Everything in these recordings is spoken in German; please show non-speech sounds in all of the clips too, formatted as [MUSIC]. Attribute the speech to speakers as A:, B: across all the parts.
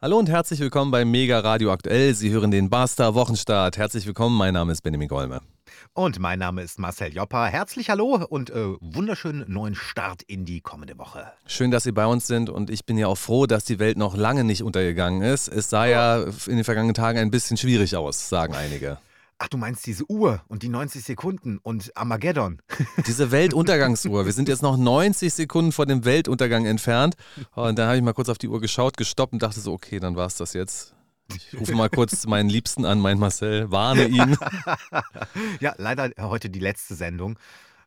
A: Hallo und herzlich willkommen bei Mega Radio Aktuell. Sie hören den Barstar Wochenstart. Herzlich willkommen, mein Name ist Benjamin Golme.
B: Und mein Name ist Marcel Joppa. Herzlich hallo und äh, wunderschönen neuen Start in die kommende Woche.
A: Schön, dass Sie bei uns sind und ich bin ja auch froh, dass die Welt noch lange nicht untergegangen ist. Es sah ja in den vergangenen Tagen ein bisschen schwierig aus, sagen einige.
B: Ach, du meinst diese Uhr und die 90 Sekunden und Armageddon. [LAUGHS]
A: Diese Weltuntergangsuhr. Wir sind jetzt noch 90 Sekunden vor dem Weltuntergang entfernt. Und dann habe ich mal kurz auf die Uhr geschaut, gestoppt und dachte so, okay, dann war es das jetzt. Ich rufe mal kurz meinen Liebsten an, meinen Marcel, warne ihn. [LAUGHS]
B: ja, leider heute die letzte Sendung.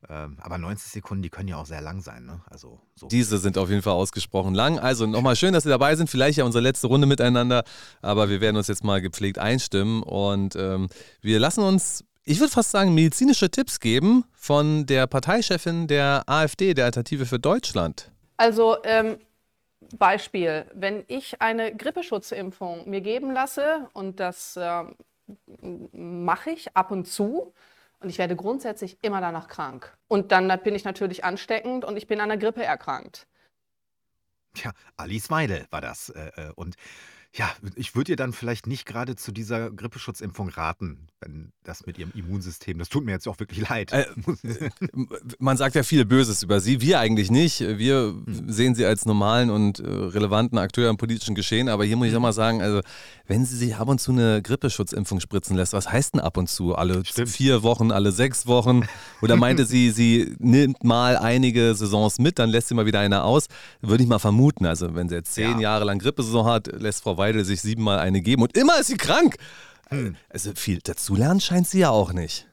B: Ähm, aber 90 Sekunden, die können ja auch sehr lang sein. Ne? Also,
A: so. Diese sind auf jeden Fall ausgesprochen lang. Also nochmal schön, dass Sie dabei sind. Vielleicht ja unsere letzte Runde miteinander. Aber wir werden uns jetzt mal gepflegt einstimmen. Und ähm, wir lassen uns, ich würde fast sagen, medizinische Tipps geben von der Parteichefin der AfD, der Alternative für Deutschland.
C: Also ähm, Beispiel, wenn ich eine Grippeschutzimpfung mir geben lasse und das äh, mache ich ab und zu, und ich werde grundsätzlich immer danach krank. Und dann bin ich natürlich ansteckend und ich bin an der Grippe erkrankt.
B: Ja, Alice Weidel war das. Äh, äh, und ja, ich würde ihr dann vielleicht nicht gerade zu dieser Grippeschutzimpfung raten, wenn das mit ihrem Immunsystem, das tut mir jetzt auch wirklich [LAUGHS] leid. Äh,
A: man sagt ja viel Böses über sie, wir eigentlich nicht. Wir hm. sehen sie als normalen und äh, relevanten Akteur im politischen Geschehen, aber hier muss ich auch mal sagen, also wenn sie sich ab und zu eine Grippeschutzimpfung spritzen lässt, was heißt denn ab und zu? Alle Stimmt. vier Wochen, alle sechs Wochen? Oder meinte sie, sie nimmt mal einige Saisons mit, dann lässt sie mal wieder eine aus? Würde ich mal vermuten. Also wenn sie jetzt zehn ja. Jahre lang Grippesaison hat, lässt Frau Weidel sich siebenmal eine geben und immer ist sie krank. Hm. Also viel dazulernen scheint sie ja auch nicht.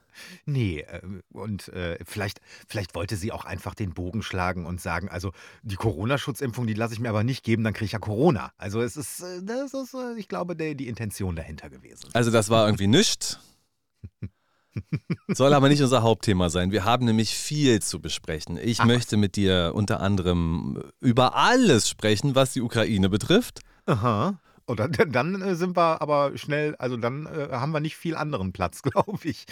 B: Nee, äh, und äh, vielleicht, vielleicht wollte sie auch einfach den Bogen schlagen und sagen, also die Corona-Schutzimpfung, die lasse ich mir aber nicht geben, dann kriege ich ja Corona. Also es ist, äh, das ist, äh, ich glaube, die, die Intention dahinter gewesen.
A: Also das war irgendwie nichts. Soll aber nicht unser Hauptthema sein. Wir haben nämlich viel zu besprechen. Ich Ach. möchte mit dir unter anderem über alles sprechen, was die Ukraine betrifft.
B: Aha. Oder dann äh, sind wir aber schnell, also dann äh, haben wir nicht viel anderen Platz, [LAUGHS] glaube ich.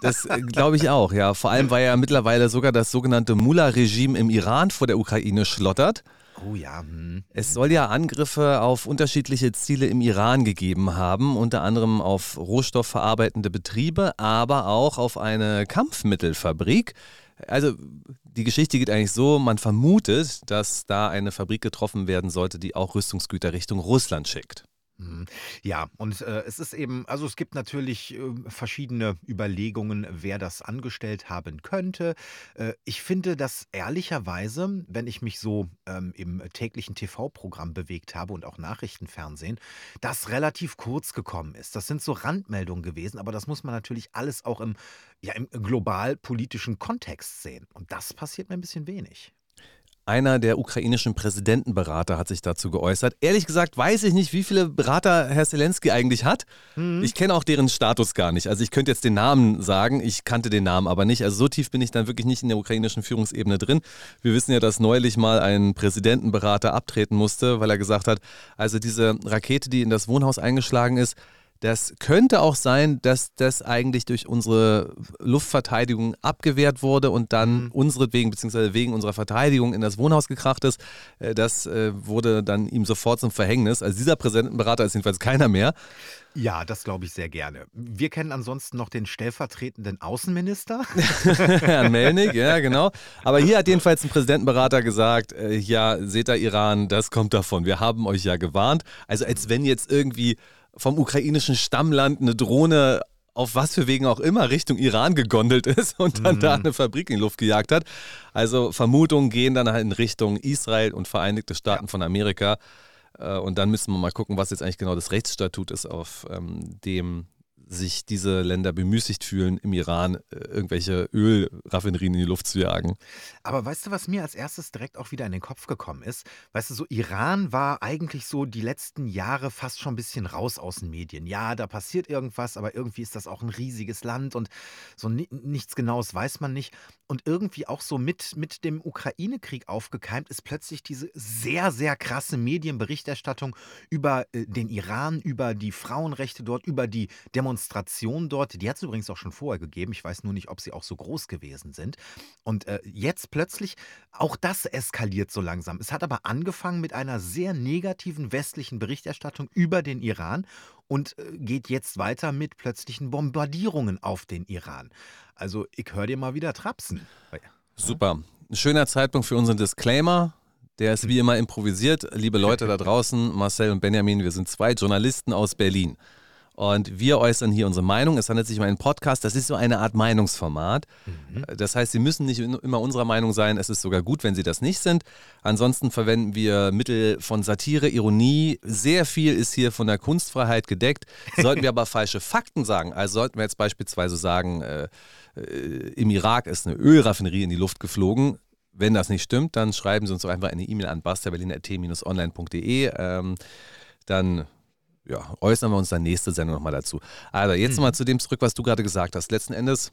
A: Das äh, glaube ich auch, ja. Vor allem, weil ja mittlerweile sogar das sogenannte Mullah-Regime im Iran vor der Ukraine schlottert.
B: Oh ja. Hm.
A: Es soll ja Angriffe auf unterschiedliche Ziele im Iran gegeben haben, unter anderem auf rohstoffverarbeitende Betriebe, aber auch auf eine Kampfmittelfabrik. Also die Geschichte geht eigentlich so, man vermutet, dass da eine Fabrik getroffen werden sollte, die auch Rüstungsgüter Richtung Russland schickt.
B: Mhm. Ja, und äh, es ist eben, also es gibt natürlich äh, verschiedene Überlegungen, wer das angestellt haben könnte. Äh, ich finde, dass ehrlicherweise, wenn ich mich so ähm, im täglichen TV-Programm bewegt habe und auch Nachrichtenfernsehen, das relativ kurz gekommen ist. Das sind so Randmeldungen gewesen, aber das muss man natürlich alles auch im, ja, im global politischen Kontext sehen. Und das passiert mir ein bisschen wenig.
A: Einer der ukrainischen Präsidentenberater hat sich dazu geäußert. Ehrlich gesagt weiß ich nicht, wie viele Berater Herr Zelensky eigentlich hat. Mhm. Ich kenne auch deren Status gar nicht. Also ich könnte jetzt den Namen sagen, ich kannte den Namen aber nicht. Also so tief bin ich dann wirklich nicht in der ukrainischen Führungsebene drin. Wir wissen ja, dass neulich mal ein Präsidentenberater abtreten musste, weil er gesagt hat, also diese Rakete, die in das Wohnhaus eingeschlagen ist, das könnte auch sein, dass das eigentlich durch unsere Luftverteidigung abgewehrt wurde und dann mhm. unsere wegen, beziehungsweise wegen unserer Verteidigung in das Wohnhaus gekracht ist. Äh, das äh, wurde dann ihm sofort zum Verhängnis. Also dieser Präsidentenberater ist jedenfalls keiner mehr.
B: Ja, das glaube ich sehr gerne. Wir kennen ansonsten noch den stellvertretenden Außenminister. [LAUGHS]
A: Herrn Melnik, ja, genau. Aber hier hat jedenfalls ein Präsidentenberater gesagt, äh, ja, seht ihr Iran, das kommt davon. Wir haben euch ja gewarnt. Also als wenn jetzt irgendwie vom ukrainischen Stammland eine Drohne auf was für Wegen auch immer Richtung Iran gegondelt ist [LAUGHS] und dann mhm. da eine Fabrik in die Luft gejagt hat. Also Vermutungen gehen dann halt in Richtung Israel und Vereinigte Staaten ja. von Amerika. Äh, und dann müssen wir mal gucken, was jetzt eigentlich genau das Rechtsstatut ist, auf ähm, dem sich diese Länder bemüßigt fühlen, im Iran äh, irgendwelche Ölraffinerien in die Luft zu jagen.
B: Aber weißt du, was mir als erstes direkt auch wieder in den Kopf gekommen ist? Weißt du, so Iran war eigentlich so die letzten Jahre fast schon ein bisschen raus aus den Medien. Ja, da passiert irgendwas, aber irgendwie ist das auch ein riesiges Land und so nichts Genaues weiß man nicht. Und irgendwie auch so mit, mit dem Ukraine-Krieg aufgekeimt ist plötzlich diese sehr, sehr krasse Medienberichterstattung über äh, den Iran, über die Frauenrechte dort, über die Demonstrationen Demonstrationen dort, die hat es übrigens auch schon vorher gegeben. Ich weiß nur nicht, ob sie auch so groß gewesen sind. Und äh, jetzt plötzlich, auch das eskaliert so langsam. Es hat aber angefangen mit einer sehr negativen westlichen Berichterstattung über den Iran und äh, geht jetzt weiter mit plötzlichen Bombardierungen auf den Iran. Also ich höre dir mal wieder trapsen.
A: Super. Ein schöner Zeitpunkt für unseren Disclaimer. Der ist wie immer improvisiert. Liebe Leute da draußen, Marcel und Benjamin, wir sind zwei Journalisten aus Berlin. Und wir äußern hier unsere Meinung. Es handelt sich um einen Podcast, das ist so eine Art Meinungsformat. Mhm. Das heißt, Sie müssen nicht immer unserer Meinung sein. Es ist sogar gut, wenn Sie das nicht sind. Ansonsten verwenden wir Mittel von Satire, Ironie. Sehr viel ist hier von der Kunstfreiheit gedeckt. Sollten wir [LAUGHS] aber falsche Fakten sagen, also sollten wir jetzt beispielsweise sagen, äh, äh, im Irak ist eine Ölraffinerie in die Luft geflogen, wenn das nicht stimmt, dann schreiben Sie uns doch einfach eine E-Mail an basterberlin.t-online.de. Ähm, dann ja, äußern wir uns dann nächste Sendung nochmal dazu. Also jetzt mhm. nochmal zu dem zurück, was du gerade gesagt hast. Letzten Endes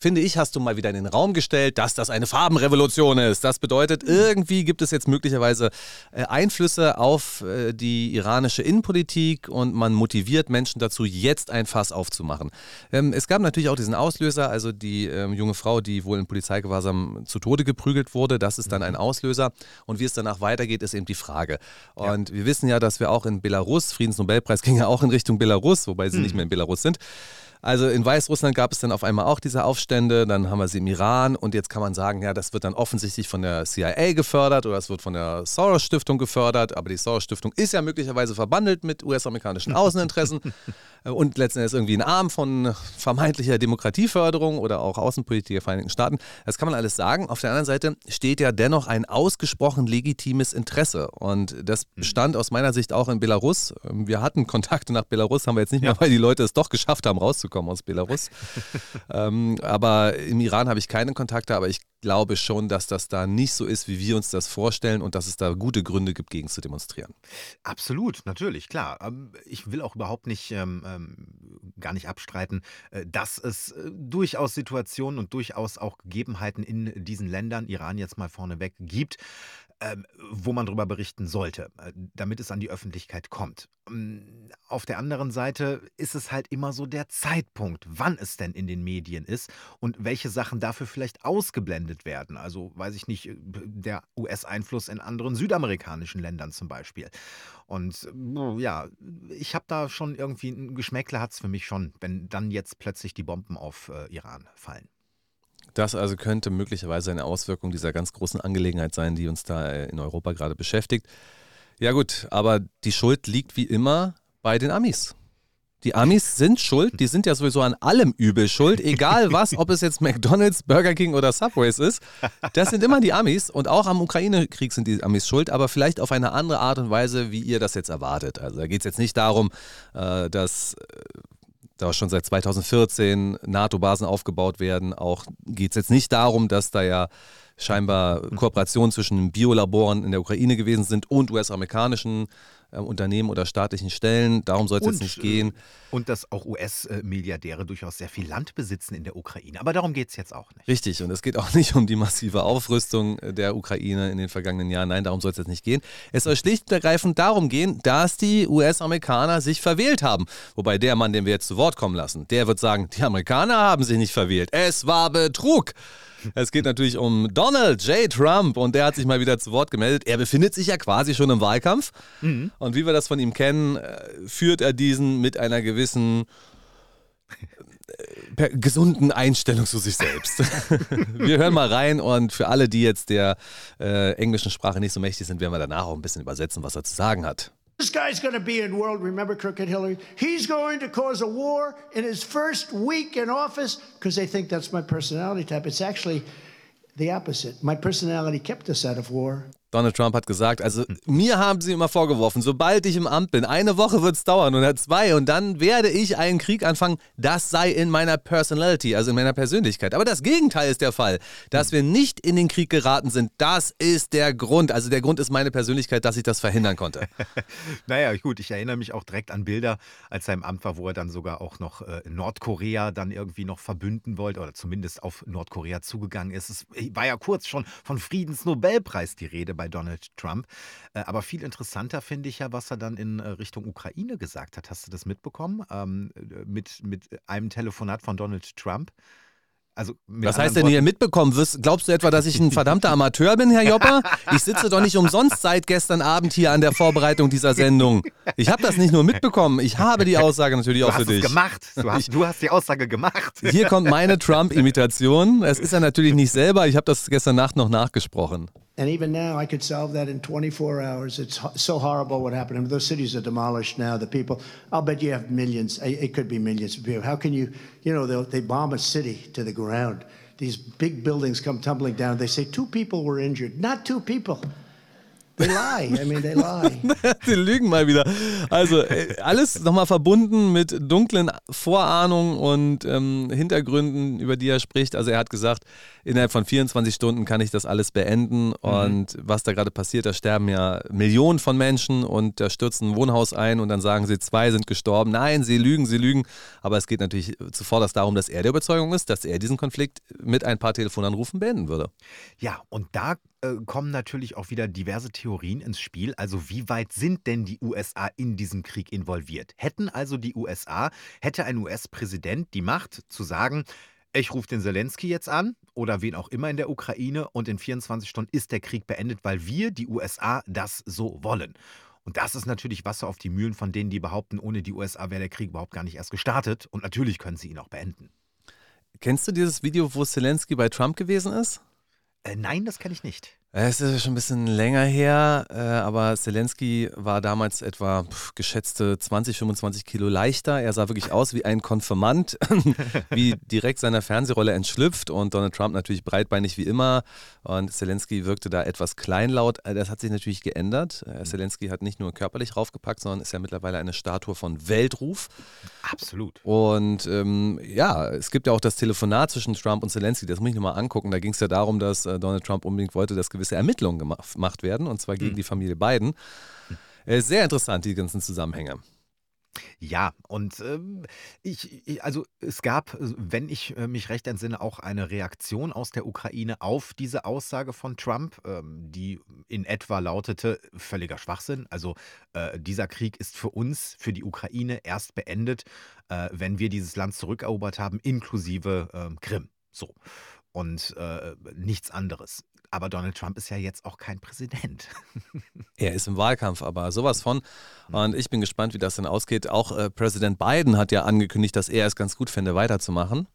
A: finde ich, hast du mal wieder in den Raum gestellt, dass das eine Farbenrevolution ist. Das bedeutet, irgendwie gibt es jetzt möglicherweise äh, Einflüsse auf äh, die iranische Innenpolitik und man motiviert Menschen dazu, jetzt ein Fass aufzumachen. Ähm, es gab natürlich auch diesen Auslöser, also die ähm, junge Frau, die wohl in Polizeigewahrsam zu Tode geprügelt wurde, das ist dann ein mhm. Auslöser. Und wie es danach weitergeht, ist eben die Frage. Und ja. wir wissen ja, dass wir auch in Belarus, Friedensnobelpreis ging ja auch in Richtung Belarus, wobei sie mhm. nicht mehr in Belarus sind. Also in Weißrussland gab es dann auf einmal auch diese Aufstände, dann haben wir sie im Iran und jetzt kann man sagen, ja, das wird dann offensichtlich von der CIA gefördert oder es wird von der Soros Stiftung gefördert, aber die Soros Stiftung ist ja möglicherweise verbandelt mit US-amerikanischen Außeninteressen [LAUGHS] und letzten Endes irgendwie ein Arm von vermeintlicher Demokratieförderung oder auch Außenpolitik der Vereinigten Staaten. Das kann man alles sagen. Auf der anderen Seite steht ja dennoch ein ausgesprochen legitimes Interesse und das bestand aus meiner Sicht auch in Belarus. Wir hatten Kontakte nach Belarus, haben wir jetzt nicht mehr, weil die Leute es doch geschafft haben, rauszukommen zurückzukommen aus Belarus. [LAUGHS] ähm, aber im Iran habe ich keine Kontakte, aber ich glaube schon, dass das da nicht so ist, wie wir uns das vorstellen und dass es da gute Gründe gibt, gegen zu demonstrieren.
B: Absolut, natürlich, klar. Ähm, ich will auch überhaupt nicht, ähm, ähm, gar nicht abstreiten, äh, dass es äh, durchaus Situationen und durchaus auch Gegebenheiten in diesen Ländern, Iran jetzt mal vorneweg, gibt, ähm, wo man darüber berichten sollte, äh, damit es an die Öffentlichkeit kommt. Ähm, auf der anderen Seite ist es halt immer so der Zeitpunkt, wann es denn in den Medien ist und welche Sachen dafür vielleicht ausgeblendet werden. Also weiß ich nicht, äh, der US-Einfluss in anderen südamerikanischen Ländern zum Beispiel. Und ja, ich habe da schon irgendwie ein Geschmäckle hat es für mich schon, wenn dann jetzt plötzlich die Bomben auf äh, Iran fallen.
A: Das also könnte möglicherweise eine Auswirkung dieser ganz großen Angelegenheit sein, die uns da äh, in Europa gerade beschäftigt. Ja gut, aber die Schuld liegt wie immer bei den Amis. Die Amis sind schuld, die sind ja sowieso an allem übel schuld, egal was, ob es jetzt McDonald's, Burger King oder Subways ist. Das sind immer die Amis und auch am Ukraine-Krieg sind die Amis schuld, aber vielleicht auf eine andere Art und Weise, wie ihr das jetzt erwartet. Also da geht es jetzt nicht darum, äh, dass da schon seit 2014 NATO-Basen aufgebaut werden. Auch geht es jetzt nicht darum, dass da ja scheinbar Kooperationen zwischen Biolaboren in der Ukraine gewesen sind und US-amerikanischen äh, Unternehmen oder staatlichen Stellen. Darum soll es jetzt nicht gehen. Äh,
B: und dass auch US-Milliardäre durchaus sehr viel Land besitzen in der Ukraine. Aber darum geht es jetzt auch nicht.
A: Richtig. Und es geht auch [LAUGHS] nicht um die massive Aufrüstung der Ukraine in den vergangenen Jahren. Nein, darum soll es jetzt nicht gehen. Es soll schlicht und ergreifend darum gehen, dass die US-Amerikaner sich verwählt haben. Wobei der Mann, den wir jetzt zu Wort kommen lassen, der wird sagen, die Amerikaner haben sich nicht verwählt. Es war Betrug. Es geht natürlich um Donald J. Trump und der hat sich mal wieder zu Wort gemeldet. Er befindet sich ja quasi schon im Wahlkampf. Mhm. Und wie wir das von ihm kennen, äh, führt er diesen mit einer gewissen äh, gesunden Einstellung zu sich selbst. [LAUGHS] wir hören mal rein und für alle, die jetzt der äh, englischen Sprache nicht so mächtig sind, werden wir danach auch ein bisschen übersetzen, was er zu sagen hat. This guy's going to be in world, remember Crooked Hillary? He's going to cause a war in his first week in office because they think that's my personality type. It's actually the opposite. My personality kept us out of war. Donald Trump hat gesagt, also mir haben sie immer vorgeworfen, sobald ich im Amt bin, eine Woche wird es dauern oder zwei und dann werde ich einen Krieg anfangen, das sei in meiner Personality, also in meiner Persönlichkeit. Aber das Gegenteil ist der Fall, dass wir nicht in den Krieg geraten sind, das ist der Grund. Also der Grund ist meine Persönlichkeit, dass ich das verhindern konnte. [LAUGHS]
B: naja, gut, ich erinnere mich auch direkt an Bilder, als er im Amt war, wo er dann sogar auch noch äh, Nordkorea dann irgendwie noch verbünden wollte oder zumindest auf Nordkorea zugegangen ist. Es war ja kurz schon von Friedensnobelpreis die Rede bei Donald Trump. Äh, aber viel interessanter finde ich ja, was er dann in Richtung Ukraine gesagt hat. Hast du das mitbekommen? Ähm, mit, mit einem Telefonat von Donald Trump.
A: Also Was heißt denn hier mitbekommen? Glaubst du etwa, dass ich ein verdammter Amateur bin, Herr Jopper? Ich sitze doch nicht umsonst seit gestern Abend hier an der Vorbereitung dieser Sendung. Ich habe das nicht nur mitbekommen, ich habe die Aussage natürlich
B: du
A: auch für dich.
B: Du hast gemacht. Du hast, du hast die Aussage gemacht.
A: Hier kommt meine Trump-Imitation. Es ist er natürlich nicht selber. Ich habe das gestern Nacht noch nachgesprochen. And even now, I could solve that in 24 hours. It's so horrible what happened. I mean, those cities are demolished now. The people, I'll bet you have millions. It could be millions of people. How can you, you know, they bomb a city to the ground. These big buildings come tumbling down. They say two people were injured. Not two people. They lie. I mean, they lie. [LAUGHS] Die lügen mal wieder. Also äh, alles nochmal verbunden mit dunklen Vorahnungen und ähm, Hintergründen, über die er spricht. Also er hat gesagt, innerhalb von 24 Stunden kann ich das alles beenden. Mhm. Und was da gerade passiert, da sterben ja Millionen von Menschen und da stürzt ein Wohnhaus ein und dann sagen sie, zwei sind gestorben. Nein, sie lügen, sie lügen. Aber es geht natürlich zuvorderst darum, dass er der Überzeugung ist, dass er diesen Konflikt mit ein paar Telefonanrufen beenden würde.
B: Ja, und da äh, kommen natürlich auch wieder diverse Theorien ins Spiel. Also wie weit sind denn die USA in diesem Krieg involviert? Hätten also die USA, hätte ein US-Präsident die Macht zu sagen, ich rufe den Zelensky jetzt an oder wen auch immer in der Ukraine und in 24 Stunden ist der Krieg beendet, weil wir, die USA, das so wollen. Und das ist natürlich Wasser auf die Mühlen von denen, die behaupten, ohne die USA wäre der Krieg überhaupt gar nicht erst gestartet. Und natürlich können sie ihn auch beenden.
A: Kennst du dieses Video, wo Zelensky bei Trump gewesen ist?
B: Äh, nein, das kenne ich nicht.
A: Es ist schon ein bisschen länger her, äh, aber Zelensky war damals etwa geschätzte 20, 25 Kilo leichter. Er sah wirklich aus wie ein Konfirmand, [LAUGHS] wie direkt seiner Fernsehrolle entschlüpft und Donald Trump natürlich breitbeinig wie immer. Und Zelensky wirkte da etwas kleinlaut. Äh, das hat sich natürlich geändert. Äh, Zelensky hat nicht nur körperlich raufgepackt, sondern ist ja mittlerweile eine Statue von Weltruf.
B: Absolut.
A: Und ähm, ja, es gibt ja auch das Telefonat zwischen Trump und Zelensky. Das muss ich nochmal angucken. Da ging es ja darum, dass äh, Donald Trump unbedingt wollte, dass gewisse Ermittlungen gemacht werden, und zwar gegen mhm. die Familie Biden. Äh, sehr interessant, die ganzen Zusammenhänge.
B: Ja, und ähm, ich, ich, also es gab, wenn ich äh, mich recht entsinne, auch eine Reaktion aus der Ukraine auf diese Aussage von Trump, ähm, die in etwa lautete, völliger Schwachsinn. Also äh, dieser Krieg ist für uns, für die Ukraine erst beendet, äh, wenn wir dieses Land zurückerobert haben, inklusive äh, Krim. So. Und äh, nichts anderes. Aber Donald Trump ist ja jetzt auch kein Präsident. [LAUGHS]
A: er ist im Wahlkampf, aber sowas von. Und ich bin gespannt, wie das dann ausgeht. Auch äh, Präsident Biden hat ja angekündigt, dass er es ganz gut fände, weiterzumachen.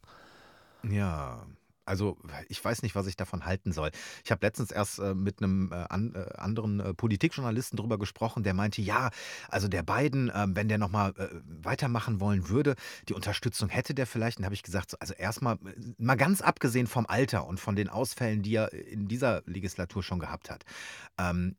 B: Ja. Also ich weiß nicht, was ich davon halten soll. Ich habe letztens erst äh, mit einem äh, an, äh, anderen äh, Politikjournalisten darüber gesprochen, der meinte, ja, also der Biden, ähm, wenn der nochmal äh, weitermachen wollen würde, die Unterstützung hätte der vielleicht. Und habe ich gesagt, so, also erstmal, äh, mal ganz abgesehen vom Alter und von den Ausfällen, die er in dieser Legislatur schon gehabt hat. Ähm,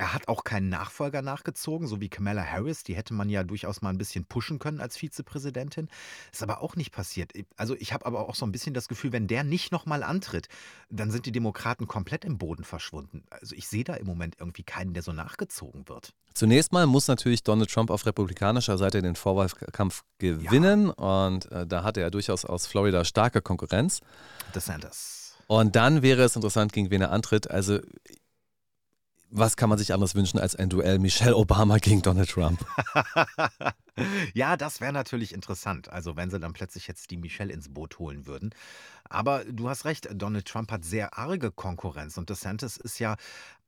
B: er hat auch keinen Nachfolger nachgezogen, so wie Kamala Harris. Die hätte man ja durchaus mal ein bisschen pushen können als Vizepräsidentin. Ist aber auch nicht passiert. Also ich habe aber auch so ein bisschen das Gefühl, wenn der nicht nochmal antritt, dann sind die Demokraten komplett im Boden verschwunden. Also ich sehe da im Moment irgendwie keinen, der so nachgezogen wird.
A: Zunächst mal muss natürlich Donald Trump auf republikanischer Seite den Vorwahlkampf gewinnen. Ja. Und äh, da hatte er durchaus aus Florida starke Konkurrenz.
B: DeSantis.
A: Und dann wäre es interessant, gegen wen er antritt. Also was kann man sich anderes wünschen als ein Duell Michelle Obama gegen Donald Trump? [LAUGHS]
B: ja, das wäre natürlich interessant. Also wenn sie dann plötzlich jetzt die Michelle ins Boot holen würden. Aber du hast recht, Donald Trump hat sehr arge Konkurrenz und DeSantis ist ja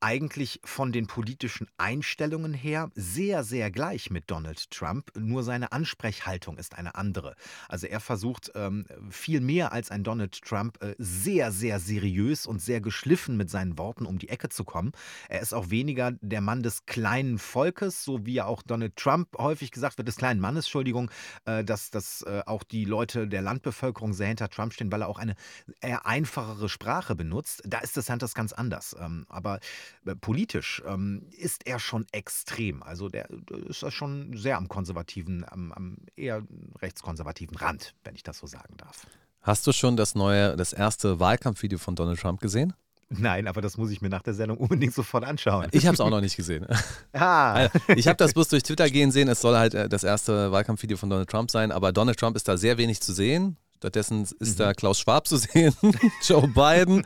B: eigentlich von den politischen Einstellungen her sehr, sehr gleich mit Donald Trump, nur seine Ansprechhaltung ist eine andere. Also er versucht ähm, viel mehr als ein Donald Trump äh, sehr, sehr seriös und sehr geschliffen mit seinen Worten um die Ecke zu kommen. Er ist auch weniger der Mann des kleinen Volkes, so wie ja auch Donald Trump häufig gesagt wird, des kleinen Mannes, Entschuldigung, äh, dass, dass äh, auch die Leute der Landbevölkerung sehr hinter Trump stehen, weil er auch eine eher einfachere Sprache benutzt. Da ist DeSantis ganz anders. Ähm, aber politisch ähm, ist er schon extrem. Also der, der ist schon sehr am konservativen, am, am eher rechtskonservativen Rand, wenn ich das so sagen darf.
A: Hast du schon das neue, das erste Wahlkampfvideo von Donald Trump gesehen?
B: Nein, aber das muss ich mir nach der Sendung unbedingt sofort anschauen.
A: Ich habe es auch noch nicht gesehen. [LAUGHS] Ah. Ich habe das bloß durch Twitter gehen sehen. Es soll halt äh, das erste Wahlkampfvideo von Donald Trump sein, aber Donald Trump ist da sehr wenig zu sehen. Stattdessen ist da Klaus Schwab zu [LAUGHS] sehen, Joe Biden.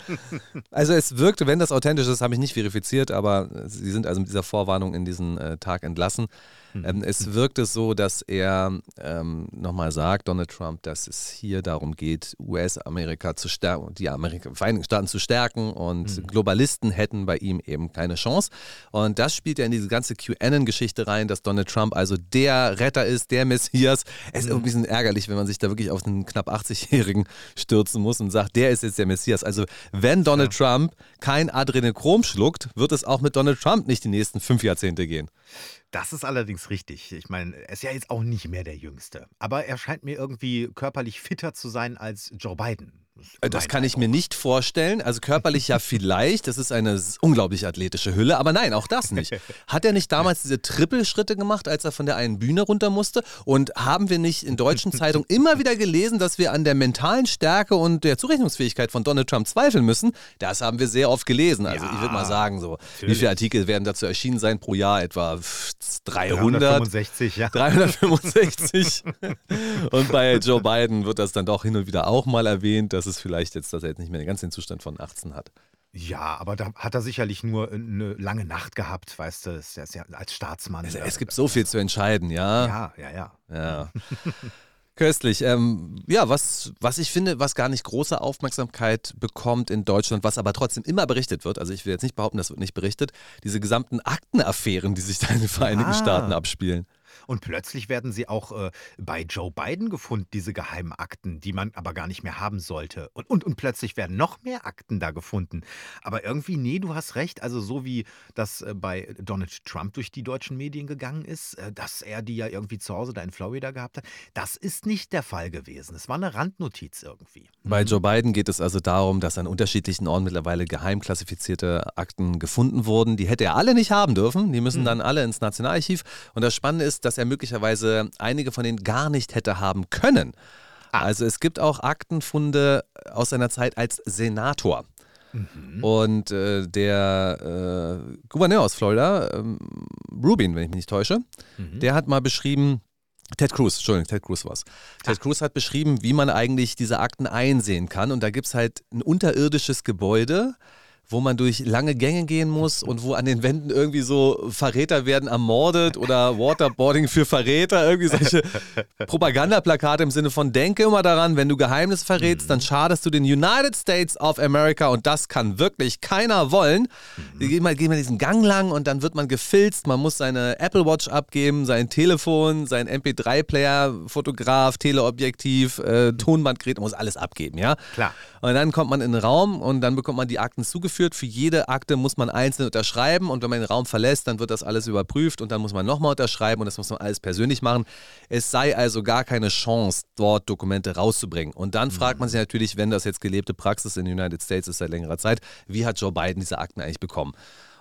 A: Also es wirkte, wenn das authentisch ist, habe ich nicht verifiziert, aber sie sind also mit dieser Vorwarnung in diesen äh, Tag entlassen. Ähm, es wirkte so, dass er ähm, nochmal sagt, Donald Trump, dass es hier darum geht, US-Amerika zu stärken, die Amerika Vereinigten Staaten zu stärken und mhm. Globalisten hätten bei ihm eben keine Chance. Und das spielt ja in diese ganze QAnon-Geschichte rein, dass Donald Trump also der Retter ist, der Messias. Es ist mhm. ein bisschen ärgerlich, wenn man sich da wirklich auf einen knapp 80-Jährigen stürzen muss und sagt, der ist jetzt der Messias. Also wenn Donald ja. Trump kein Adrenochrom schluckt, wird es auch mit Donald Trump nicht die nächsten fünf Jahrzehnte gehen.
B: Das ist allerdings richtig. Ich meine, er ist ja jetzt auch nicht mehr der Jüngste. Aber er scheint mir irgendwie körperlich fitter zu sein als Joe Biden.
A: Das, das kann ich mir nicht vorstellen. Also körperlich ja vielleicht. Das ist eine unglaublich athletische Hülle. Aber nein, auch das nicht. [LAUGHS] Hat er nicht damals diese Trippelschritte gemacht, als er von der einen Bühne runter musste? Und haben wir nicht in deutschen [LAUGHS] Zeitungen immer wieder gelesen, dass wir an der mentalen Stärke und der Zurechnungsfähigkeit von Donald Trump zweifeln müssen? Das haben wir sehr oft gelesen. Also ja, ich würde mal sagen, so natürlich. wie viele Artikel werden dazu erschienen sein pro Jahr? Etwa 300?
B: 365, ja.
A: 365. [LAUGHS] und bei Joe Biden wird das dann doch hin und wieder auch mal erwähnt, dass es vielleicht jetzt, dass er jetzt nicht mehr den Zustand von 18 hat.
B: Ja, aber da hat er sicherlich nur eine lange Nacht gehabt, weißt du, ist ja als Staatsmann.
A: Also, es gibt so viel zu entscheiden, ja.
B: Ja, ja, ja.
A: Ja. [LAUGHS] Köstlich. Ähm, ja, was, was ich finde, was gar nicht große Aufmerksamkeit bekommt in Deutschland, was aber trotzdem immer berichtet wird, also ich will jetzt nicht behaupten, das wird nicht berichtet, diese gesamten Aktenaffären, die sich da in den Vereinigten ja. Staaten abspielen.
B: Und plötzlich werden sie auch äh, bei Joe Biden gefunden, diese geheimen Akten, die man aber gar nicht mehr haben sollte. Und, und, und plötzlich werden noch mehr Akten da gefunden. Aber irgendwie, nee, du hast recht. Also so wie das äh, bei Donald Trump durch die deutschen Medien gegangen ist, äh, dass er die ja irgendwie zu Hause da in Florida gehabt hat, das ist nicht der Fall gewesen. Es war eine Randnotiz irgendwie.
A: Bei mhm. Joe Biden geht es also darum, dass an unterschiedlichen Orten mittlerweile geheim klassifizierte Akten gefunden wurden. Die hätte er alle nicht haben dürfen. Die müssen mhm. dann alle ins Nationalarchiv. Und das Spannende ist, dass er möglicherweise einige von denen gar nicht hätte haben können. Ah. Also es gibt auch Aktenfunde aus seiner Zeit als Senator. Mhm. Und äh, der äh, Gouverneur aus Florida, ähm, Rubin, wenn ich mich nicht täusche, mhm. der hat mal beschrieben, Ted Cruz, Entschuldigung, Ted Cruz war es. Ted Cruz hat beschrieben, wie man eigentlich diese Akten einsehen kann. Und da gibt es halt ein unterirdisches Gebäude, wo man durch lange Gänge gehen muss und wo an den Wänden irgendwie so Verräter werden ermordet oder Waterboarding für Verräter, irgendwie solche [LAUGHS] Propagandaplakate im Sinne von denke immer daran, wenn du Geheimnisse verrätst, dann schadest du den United States of America und das kann wirklich keiner wollen. Mhm. Gehen wir gehen diesen Gang lang und dann wird man gefilzt, man muss seine Apple Watch abgeben, sein Telefon, sein MP3-Player, Fotograf, Teleobjektiv, äh, Tonbandgerät, muss alles abgeben, ja?
B: Klar.
A: Und dann kommt man in den Raum und dann bekommt man die Akten zugeführt durchgeführt. Für jede Akte muss man einzeln unterschreiben und wenn man den Raum verlässt, dann wird das alles überprüft und dann muss man nochmal unterschreiben und das muss man alles persönlich machen. Es sei also gar keine Chance, dort Dokumente rauszubringen. Und dann mhm. fragt man sich natürlich, wenn das jetzt gelebte Praxis in den United States ist seit längerer Zeit, wie hat Joe Biden diese Akten eigentlich bekommen?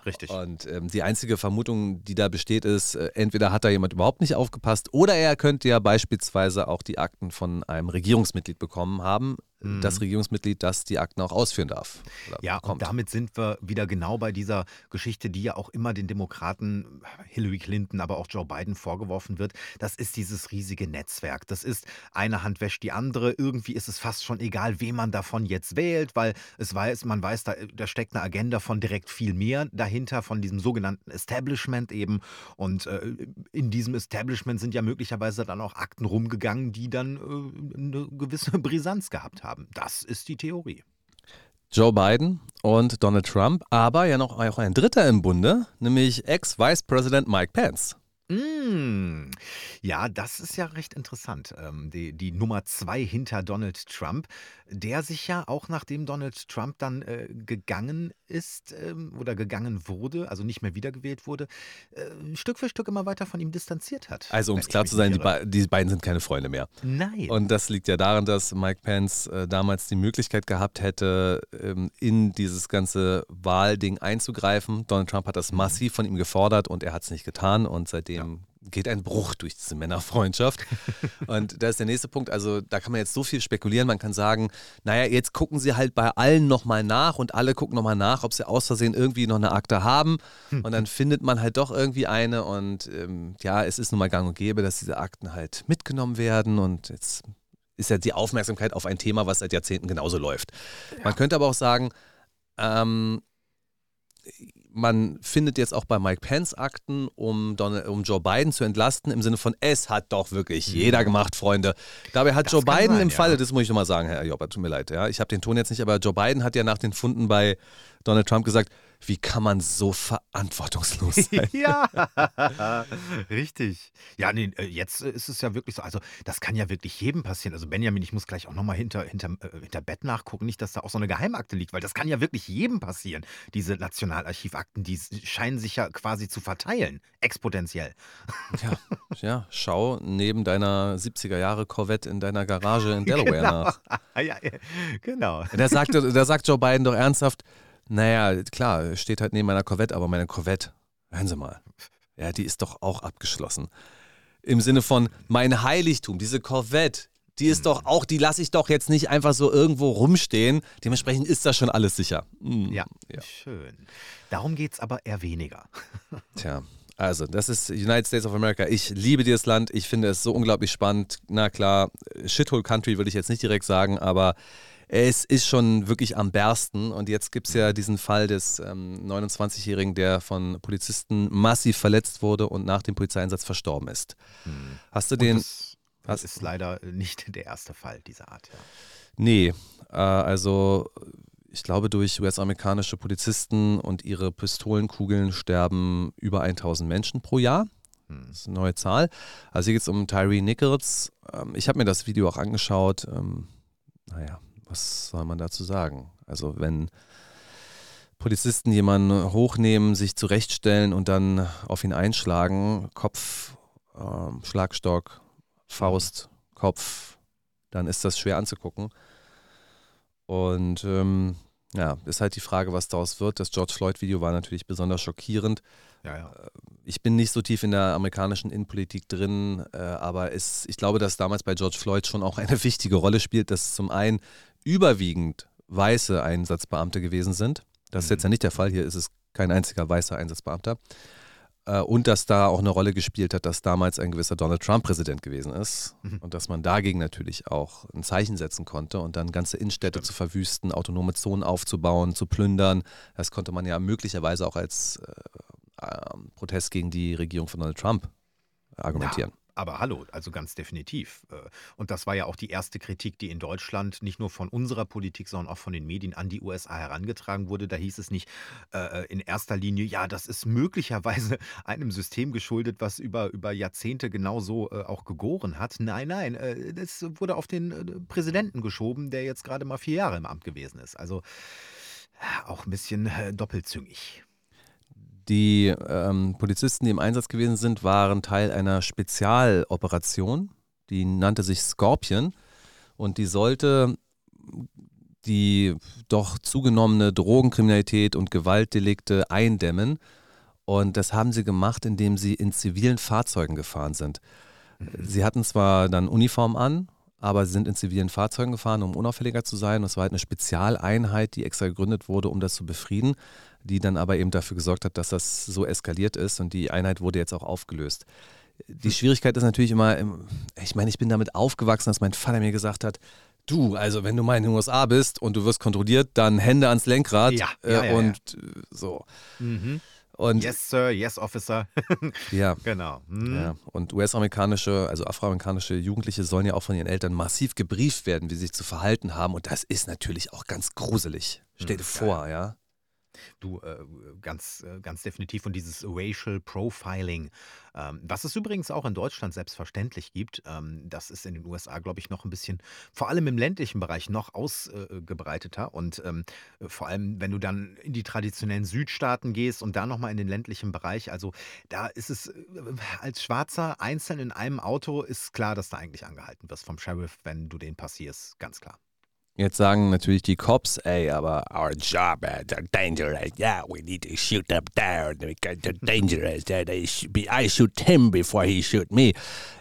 B: Richtig.
A: Und ähm, die einzige Vermutung, die da besteht, ist, äh, entweder hat da jemand überhaupt nicht aufgepasst oder er könnte ja beispielsweise auch die Akten von einem Regierungsmitglied bekommen haben, das mhm. Regierungsmitglied, das die Akten auch ausführen darf.
B: Ja, bekommt. und damit sind wir wieder genau bei dieser Geschichte, die ja auch immer den Demokraten, Hillary Clinton, aber auch Joe Biden vorgeworfen wird. Das ist dieses riesige Netzwerk. Das ist, eine Hand wäscht die andere. Irgendwie ist es fast schon egal, wen man davon jetzt wählt, weil es weiß, man weiß, da, da steckt eine Agenda von direkt viel mehr dahinter, von diesem sogenannten Establishment eben. Und äh, in diesem Establishment sind ja möglicherweise dann auch Akten rumgegangen, die dann äh, eine gewisse [LAUGHS] Brisanz gehabt haben haben. Das ist die Theorie.
A: Joe Biden und Donald Trump, aber ja noch ein Dritter im Bunde, nämlich Ex-Vice-President Mike Pence.
B: Mm. Ja, das ist ja recht interessant. Ähm, die, die Nummer zwei hinter Donald Trump, der sich ja auch nachdem Donald Trump dann äh, gegangen ist ähm, oder gegangen wurde, also nicht mehr wiedergewählt wurde, äh, Stück für Stück immer weiter von ihm distanziert hat.
A: Also um es klar zu sein, die, be die, beiden sind keine Freunde mehr.
B: Nein.
A: Und das liegt ja daran, dass Mike Pence äh, damals die Möglichkeit gehabt hätte, ähm, in dieses ganze Wahlding einzugreifen. Donald Trump hat das mhm. massiv von ihm gefordert und er hat es nicht getan und seitdem dem ja. geht ein Bruch durch diese Männerfreundschaft. [LAUGHS] und da ist der nächste Punkt, also da kann man jetzt so viel spekulieren, man kann sagen, naja, jetzt gucken sie halt bei allen nochmal nach und alle gucken nochmal nach, ob sie aus Versehen irgendwie noch eine Akte haben und dann findet man halt doch irgendwie eine und ähm, ja, es ist nun mal gang und gäbe, dass diese Akten halt mitgenommen werden und jetzt ist ja die Aufmerksamkeit auf ein Thema, was seit Jahrzehnten genauso läuft. Ja. Man könnte aber auch sagen, ähm, man findet jetzt auch bei Mike Pence Akten, um, Donald, um Joe Biden zu entlasten, im Sinne von, es hat doch wirklich mhm. jeder gemacht, Freunde. Dabei hat das Joe Biden sein, im Falle, ja. das muss ich nochmal sagen, Herr Jobber, tut mir leid, ja, ich habe den Ton jetzt nicht, aber Joe Biden hat ja nach den Funden bei Donald Trump gesagt, wie kann man so verantwortungslos [LAUGHS] sein?
B: ja, [LAUGHS] richtig. Ja, nee, äh, jetzt ist es ja wirklich so. Also, das kann ja wirklich jedem passieren. Also, Benjamin, ich muss gleich auch nochmal hinter, hinter, äh, hinter Bett nachgucken, nicht, dass da auch so eine Geheimakte liegt, weil das kann ja wirklich jedem passieren. Diese Nationalarchivakten, die scheinen sich ja quasi zu verteilen, exponentiell.
A: Ja, [LAUGHS] ja schau neben deiner 70er Jahre Corvette in deiner Garage in Delaware genau. nach.
B: ja, genau.
A: Da sagt, da sagt Joe Biden doch ernsthaft, naja, klar, steht halt neben meiner Corvette, aber meine Corvette, hören Sie mal, ja, die ist doch auch abgeschlossen. Im Sinne von mein Heiligtum, diese Corvette, die ist doch auch, die lasse ich doch jetzt nicht einfach so irgendwo rumstehen. Dementsprechend ist das schon alles sicher.
B: Mhm. Ja, ja, schön. Darum geht es aber eher weniger. [LAUGHS]
A: Tja, also, das ist United States of America. Ich liebe dieses Land. Ich finde es so unglaublich spannend. Na klar, Shithole Country würde ich jetzt nicht direkt sagen, aber es ist schon wirklich am Bersten. Und jetzt gibt es ja diesen Fall des ähm, 29-Jährigen, der von Polizisten massiv verletzt wurde und nach dem Polizeieinsatz verstorben ist. Hm. Hast du den.
B: Das, das ist leider nicht [LAUGHS] der erste Fall dieser Art. Ja.
A: Nee, äh, also ich glaube, durch US-amerikanische Polizisten und ihre Pistolenkugeln sterben über 1000 Menschen pro Jahr. Hm. Das ist eine neue Zahl. Also hier geht es um Tyree Nichols. Ähm, ich habe mir das Video auch angeschaut. Ähm, naja, was soll man dazu sagen? Also wenn Polizisten jemanden hochnehmen, sich zurechtstellen und dann auf ihn einschlagen, Kopf, äh, Schlagstock, Faust, Kopf, dann ist das schwer anzugucken. Und ähm, ja, ist halt die Frage, was daraus wird. Das George Floyd-Video war natürlich besonders schockierend.
B: Ja, ja.
A: Äh, ich bin nicht so tief in der amerikanischen Innenpolitik drin, äh, aber es, ich glaube, dass damals bei George Floyd schon auch eine [LAUGHS] wichtige Rolle spielt, dass zum einen überwiegend weiße Einsatzbeamte gewesen sind. Das ist jetzt ja mhm. nicht der Fall. Hier ist es kein einziger weißer Einsatzbeamter. Äh, und dass da auch eine Rolle gespielt hat, dass damals ein gewisser Donald Trump Präsident gewesen ist. Mhm. Und dass man dagegen natürlich auch ein Zeichen setzen konnte und dann ganze Innenstädte zu verwüsten, autonome Zonen aufzubauen, zu plündern. Das konnte man ja möglicherweise auch als äh, äh, Protest gegen die Regierung von Donald Trump argumentieren. Ja.
B: Aber hallo, also ganz definitiv. Äh, und das war ja auch die erste Kritik, die in Deutschland nicht nur von unserer Politik, sondern auch von den Medien an die USA herangetragen wurde. Da hieß es nicht äh, äh, in erster Linie, ja, das ist möglicherweise [LAUGHS] einem System geschuldet, was über, über Jahrzehnte genauso äh, auch gegoren hat. Nein, nein, äh, wurde auf den äh, Präsidenten geschoben, der jetzt gerade mal vier Jahre im Amt gewesen ist. Also auch ein bisschen doppelzüngig.
A: Die ähm, Polizisten, die im Einsatz gewesen sind, waren Teil einer Spezialoperation, die nannte sich Scorpion und die sollte die doch zugenommene Drogenkriminalität und Gewaltdelikte eindämmen. Und das haben sie gemacht, indem sie in zivilen Fahrzeugen gefahren sind. Mhm. Sie hatten zwar dann Uniform an, aber sie sind in zivilen Fahrzeugen gefahren, um unauffälliger zu sein. Und es war halt eine Spezialeinheit, die extra gegründet wurde, um das zu befrieden die dann aber eben dafür gesorgt hat, dass das so eskaliert ist und die Einheit wurde jetzt auch aufgelöst. Die hm. Schwierigkeit ist natürlich immer, ich meine, ich bin damit aufgewachsen, dass mein Vater mir gesagt hat, du, also wenn du mal in den USA bist und du wirst kontrolliert, dann Hände ans Lenkrad
B: ja, ja,
A: äh, und ja, so.
B: Mhm. Und yes, Sir, yes, Officer. [LAUGHS]
A: ja.
B: Genau.
A: Mhm. Ja. Und US-amerikanische, also afroamerikanische Jugendliche sollen ja auch von ihren Eltern massiv gebrieft werden, wie sie sich zu verhalten haben. Und das ist natürlich auch ganz gruselig. Stell dir mhm, vor, ja.
B: Du, äh, ganz, äh, ganz definitiv. Und dieses Racial Profiling, ähm, was es übrigens auch in Deutschland selbstverständlich gibt, ähm, das ist in den USA, glaube ich, noch ein bisschen, vor allem im ländlichen Bereich, noch ausgebreiteter. Und ähm, vor allem, wenn du dann in die traditionellen Südstaaten gehst und da nochmal in den ländlichen Bereich, also da ist es äh, als Schwarzer einzeln in einem Auto, ist klar, dass du eigentlich angehalten wirst vom Sheriff, wenn du den passierst. Ganz klar.
A: Jetzt sagen natürlich die Cops, ey, aber our job, uh, they're dangerous. Yeah, we need to shoot them down because they're dangerous. I shoot him before he shoot me.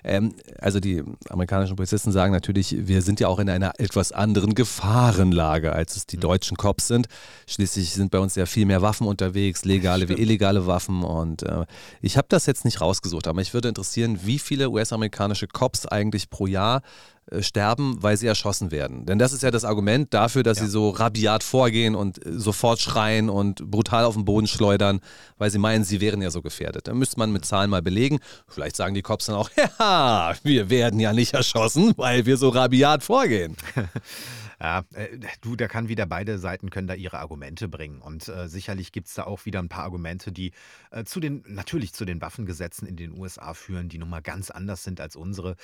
A: Ähm, also die amerikanischen Polizisten sagen natürlich, wir sind ja auch in einer etwas anderen Gefahrenlage, als es die mhm. deutschen Cops sind. Schließlich sind bei uns ja viel mehr Waffen unterwegs, legale wie illegale Waffen. Und äh, ich habe das jetzt nicht rausgesucht, aber mich würde interessieren, wie viele US-amerikanische Cops eigentlich pro Jahr äh, sterben, weil sie erschossen werden. Denn das ist ja das Argument dafür, dass ja. sie so rabiat vorgehen und äh, sofort schreien und brutal auf den Boden schleudern, weil sie meinen, sie wären ja so gefährdet. Da müsste man mit Zahlen mal belegen. Vielleicht sagen die Cops dann auch, [LAUGHS] ja, wir werden ja nicht erschossen, weil wir so rabiat vorgehen. [LAUGHS]
B: Ja, äh, du, da kann wieder beide Seiten können da ihre Argumente bringen. Und äh, sicherlich gibt es da auch wieder ein paar Argumente, die äh, zu den, natürlich zu den Waffengesetzen in den USA führen, die nun mal ganz anders sind als unsere.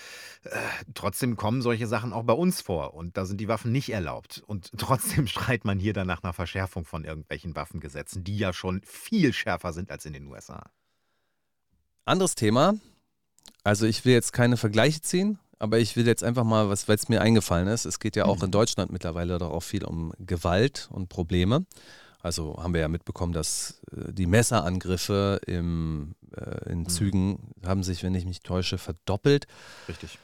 B: Äh, trotzdem kommen solche Sachen auch bei uns vor und da sind die Waffen nicht erlaubt. Und [LAUGHS] trotzdem schreit man hier dann nach einer Verschärfung von irgendwelchen Waffengesetzen, die ja schon viel schärfer sind als in den USA.
A: Anderes Thema. Also ich will jetzt keine Vergleiche ziehen, aber ich will jetzt einfach mal, was, weil es mir eingefallen ist, es geht ja auch mhm. in Deutschland mittlerweile doch auch viel um Gewalt und Probleme. Also haben wir ja mitbekommen, dass äh, die Messerangriffe im, äh, in mhm. Zügen haben sich, wenn ich mich täusche, verdoppelt.
B: Richtig.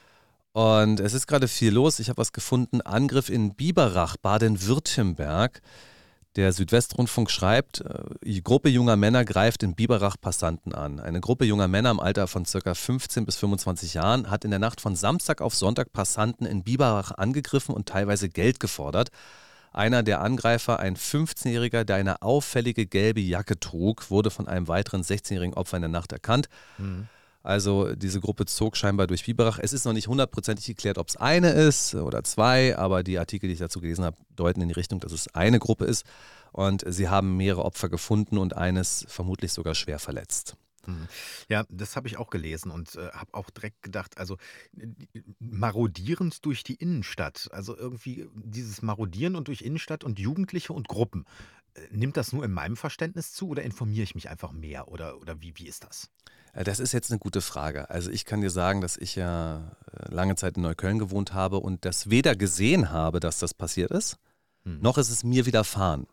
A: Und es ist gerade viel los. Ich habe was gefunden. Angriff in Biberach, Baden-Württemberg. Der Südwestrundfunk schreibt, äh, die Gruppe junger Männer greift in Biberach Passanten an. Eine Gruppe junger Männer im Alter von ca. 15 bis 25 Jahren hat in der Nacht von Samstag auf Sonntag Passanten in Biberach angegriffen und teilweise Geld gefordert. Einer der Angreifer, ein 15-Jähriger, der eine auffällige gelbe Jacke trug, wurde von einem weiteren 16-jährigen Opfer in der Nacht erkannt. Mhm. Also diese Gruppe zog scheinbar durch Biberach. Es ist noch nicht hundertprozentig geklärt, ob es eine ist oder zwei, aber die Artikel, die ich dazu gelesen habe, deuten in die Richtung, dass es eine Gruppe ist. Und sie haben mehrere Opfer gefunden und eines vermutlich sogar schwer verletzt.
B: Hm. Ja, das habe ich auch gelesen und äh, habe auch direkt gedacht, also marodierend durch die Innenstadt, also irgendwie dieses Marodieren und durch Innenstadt und Jugendliche und Gruppen. Äh, nimmt das nur in meinem Verständnis zu oder informiere ich mich einfach mehr oder, oder wie, wie ist das?
A: Äh, das ist jetzt eine gute Frage. Also ich kann dir sagen, dass ich ja äh, lange Zeit in Neukölln gewohnt habe und das weder gesehen habe, dass das passiert ist, hm. noch ist es mir widerfahren.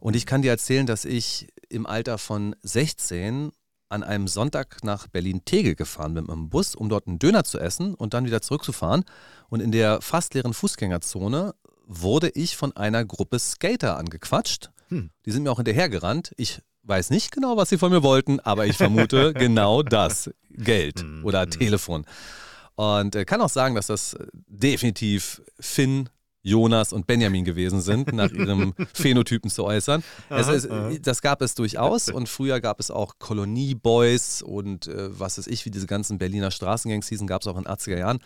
A: Und ich kann dir erzählen, dass ich im Alter von 16 an einem Sonntag nach Berlin-Tegel gefahren bin mit dem Bus, um dort einen Döner zu essen und dann wieder zurückzufahren. Und in der fast leeren Fußgängerzone wurde ich von einer Gruppe Skater angequatscht. Hm. Die sind mir auch hinterhergerannt. Ich weiß nicht genau, was sie von mir wollten, aber ich vermute [LAUGHS] genau das. Geld mhm. oder mhm. Telefon. Und äh, kann auch sagen, dass das äh, definitiv Finn, Jonas und Benjamin gewesen sind, nach [LAUGHS] ihrem Phänotypen zu äußern. Es, es, das gab es durchaus und früher gab es auch Kolonieboys und äh, was weiß ich, wie diese ganzen Berliner Straßengangs hießen, gab es auch in den 80er Jahren.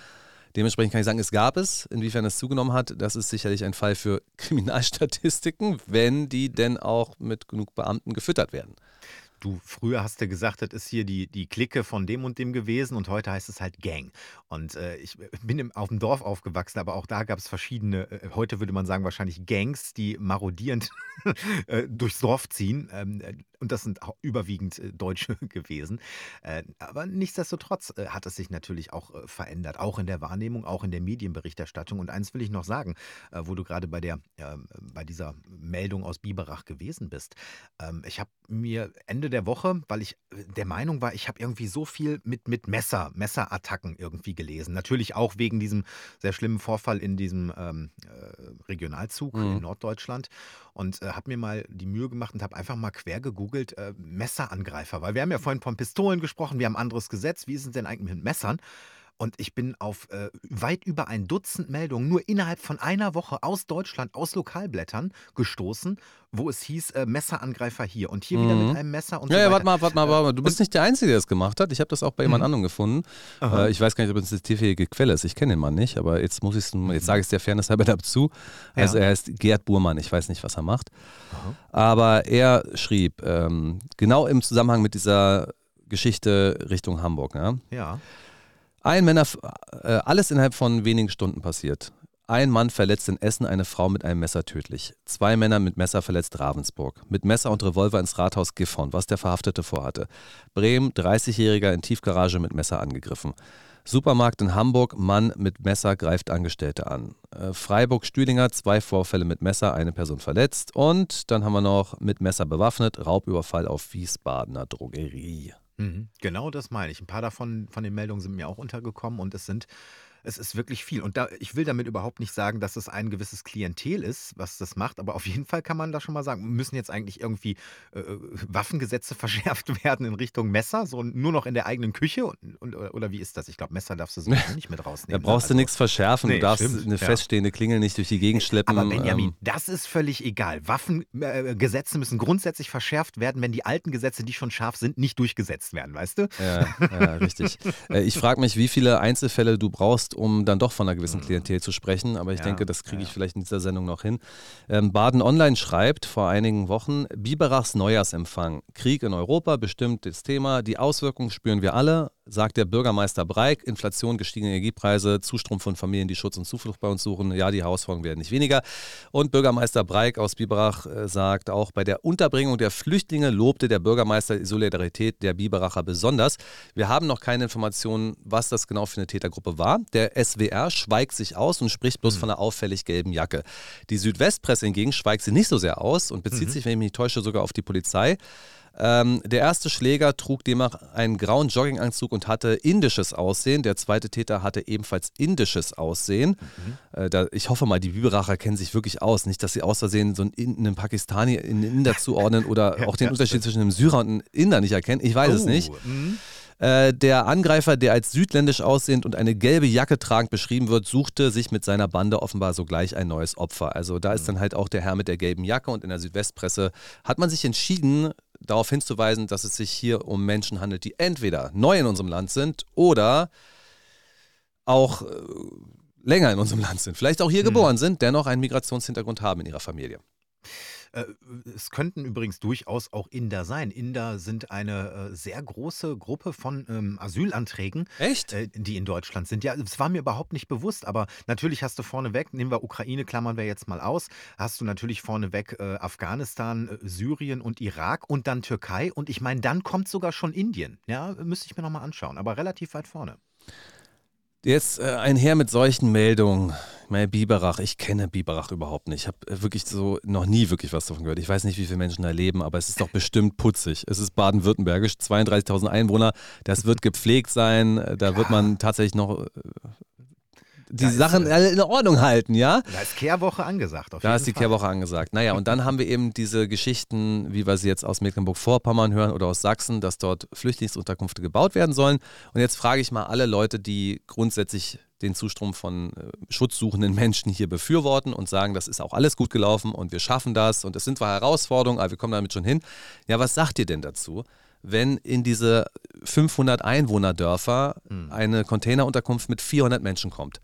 A: Dementsprechend kann ich sagen, es gab es. Inwiefern es zugenommen hat, das ist sicherlich ein Fall für Kriminalstatistiken, wenn die denn auch mit genug Beamten gefüttert werden.
B: Du, früher hast du gesagt, das ist hier die, die Clique von dem und dem gewesen und heute heißt es halt Gang. Und äh, ich bin im, auf dem Dorf aufgewachsen, aber auch da gab es verschiedene, äh, heute würde man sagen wahrscheinlich Gangs, die marodierend [LAUGHS] äh, durchs Dorf ziehen. Ähm, äh, und das sind überwiegend äh, Deutsche [LAUGHS] gewesen. Äh, aber nichtsdestotrotz hat es sich natürlich auch verändert, auch in der Wahrnehmung, auch in der Medienberichterstattung. Und eins will ich noch sagen, wo du gerade bei, der, ähm, bei dieser Meldung aus Biberach gewesen bist. Ähm, ich habe mir Ende Ende der Woche, weil ich äh, der Meinung war, ich habe irgendwie so viel mit, mit Messer, Messerattacken irgendwie gelesen. Natürlich auch wegen diesem sehr schlimmen Vorfall in diesem ähm, äh, Regionalzug mhm. in Norddeutschland. Und äh, habe mir mal die Mühe gemacht und habe einfach mal quer gegoogelt, äh, Messerangreifer. Weil wir haben ja vorhin von Pistolen gesprochen, wir haben ein anderes Gesetz. Wie ist es denn eigentlich mit Messern? Und ich bin auf äh, weit über ein Dutzend Meldungen nur innerhalb von einer Woche aus Deutschland, aus Lokalblättern gestoßen, wo es hieß, äh, Messerangreifer hier und hier mhm. wieder mit mhm. einem Messer und
A: ja, so Ja, warte mal, warte mal, warte mal. Du bist nicht der Einzige, der das gemacht hat. Ich habe das auch bei jemand mhm. anderem gefunden. Äh, ich weiß gar nicht, ob es eine tierfähige Quelle ist. Ich kenne den Mann nicht, aber jetzt muss ich jetzt mhm. sage ich es der Fairness halber [LAUGHS] dazu. Also ja. er heißt Gerd Burmann. Ich weiß nicht, was er macht. Aha. Aber er schrieb, ähm, genau im Zusammenhang mit dieser Geschichte Richtung Hamburg. Ja.
B: ja.
A: Ein Männer, äh, alles innerhalb von wenigen Stunden passiert. Ein Mann verletzt in Essen eine Frau mit einem Messer tödlich. Zwei Männer mit Messer verletzt Ravensburg. Mit Messer und Revolver ins Rathaus Gifhorn, was der Verhaftete vorhatte. Bremen, 30-Jähriger in Tiefgarage mit Messer angegriffen. Supermarkt in Hamburg, Mann mit Messer greift Angestellte an. Äh, Freiburg, Stühlinger, zwei Vorfälle mit Messer, eine Person verletzt. Und dann haben wir noch mit Messer bewaffnet, Raubüberfall auf Wiesbadener Drogerie.
B: Mhm. Genau das meine ich. Ein paar davon von den Meldungen sind mir auch untergekommen und es sind Es ist wirklich viel. Und da, ich will damit überhaupt nicht sagen, dass es ein gewisses Klientel ist, was das macht, aber auf jeden Fall kann man da schon mal sagen, müssen jetzt eigentlich irgendwie äh, Waffengesetze [LAUGHS] verschärft werden in Richtung Messer, so nur noch in der eigenen Küche? Und, und, oder wie ist das? Ich glaube, Messer darfst du [LAUGHS] so nicht mit rausnehmen.
A: Da brauchst
B: ne?
A: du
B: also,
A: nichts verschärfen,
B: nee,
A: du darfst
B: stimmt,
A: eine
B: ja.
A: feststehende Klingel nicht durch die Gegend schleppen.
B: Aber Benjamin,
A: ähm,
B: das ist völlig egal. Waffengesetze äh, müssen grundsätzlich verschärft werden, wenn die alten Gesetze, die schon scharf sind, nicht durchgesetzt werden, weißt du?
A: Ja, ja richtig. [LAUGHS] Äh, ich frage mich, wie viele Einzelfälle du brauchst, um dann doch von einer gewissen Klientel zu sprechen, aber ich
B: Ja,
A: denke, das kriege ich
B: ja.
A: vielleicht in dieser Sendung noch hin. Ähm, Baden Online schreibt vor einigen Wochen, Biberachs Neujahrsempfang. Krieg in Europa, bestimmt das Thema. Die Auswirkungen spüren wir alle, sagt der Bürgermeister Breik. Inflation, gestiegene Energiepreise, Zustrom von Familien, die Schutz und Zuflucht bei uns suchen. Ja, die Herausforderungen werden nicht weniger. Und Bürgermeister Breik aus Biberach äh, sagt auch, bei der Unterbringung der Flüchtlinge lobte der Bürgermeister die Solidarität der Biberacher besonders. Wir haben noch keine Informationen, was das genau für eine Tätergruppe war. Der SWR schweigt sich aus und spricht bloß von einer auffällig gelben Jacke. Die Südwestpresse hingegen schweigt sie nicht so sehr aus und bezieht sich, wenn ich mich nicht täusche, sogar auf die Polizei. Ähm, der erste Schläger trug demnach einen grauen Jogginganzug und hatte indisches Aussehen. Der zweite Täter hatte ebenfalls indisches Aussehen. Äh, da, ich hoffe mal, die Biberacher kennen sich wirklich aus. Nicht, dass sie aus Versehen so einen, In- einen Pakistani in einen Inder zuordnen oder auch den [LAUGHS] Unterschied zwischen einem Syrer und einem Inder nicht erkennen. Ich weiß es
B: Oh,
A: nicht.
B: mhm.
A: Äh, der Angreifer, der als südländisch aussehend und eine gelbe Jacke tragend beschrieben wird, suchte sich mit seiner Bande offenbar sogleich ein neues Opfer. Also da ist dann halt auch der Herr mit der gelben Jacke und in der Südwestpresse hat man sich entschieden, darauf hinzuweisen, dass es sich hier um Menschen handelt, die entweder neu in unserem Land sind oder auch äh, länger in unserem Land sind, vielleicht auch hier geboren sind, dennoch einen Migrationshintergrund haben in ihrer Familie.
B: Äh, Es könnten übrigens durchaus auch Inder sein. Inder sind eine äh, sehr große Gruppe von ähm, Asylanträgen,
A: Echt?
B: äh, die in Deutschland sind. Ja, das war mir überhaupt nicht bewusst, aber natürlich hast du vorneweg, nehmen wir Ukraine, klammern wir jetzt mal aus, hast du natürlich vorneweg äh, Afghanistan, Syrien und Irak und dann Türkei und ich meine, dann kommt sogar schon Indien. Ja, müsste ich mir nochmal anschauen, aber relativ weit vorne.
A: Jetzt einher mit solchen Meldungen. Meine, Biberach, ich kenne Biberach überhaupt nicht. Ich habe äh, wirklich so noch nie wirklich was davon gehört. Ich weiß nicht, wie viele Menschen da leben, aber es ist doch bestimmt putzig. Es ist baden-württembergisch, 32.000 Einwohner. Das wird gepflegt sein. Äh, Da wird man tatsächlich noch äh, die
B: Da ist,
A: Sachen alle in Ordnung halten, ja?
B: Da ist Kehrwoche angesagt. Auf
A: Da ist die
B: Fall.
A: Kehrwoche angesagt. Naja, und dann haben wir eben diese Geschichten, wie wir sie jetzt aus Mecklenburg-Vorpommern hören oder aus Sachsen, dass dort Flüchtlingsunterkünfte gebaut werden sollen. Und jetzt frage ich mal alle Leute, die grundsätzlich den Zustrom von äh, schutzsuchenden Menschen hier befürworten und sagen, das ist auch alles gut gelaufen und wir schaffen das und es sind zwar Herausforderungen, aber wir kommen damit schon hin. Ja, was sagt ihr denn dazu? wenn in diese 500 Einwohnerdörfer eine Containerunterkunft mit 400 Menschen kommt.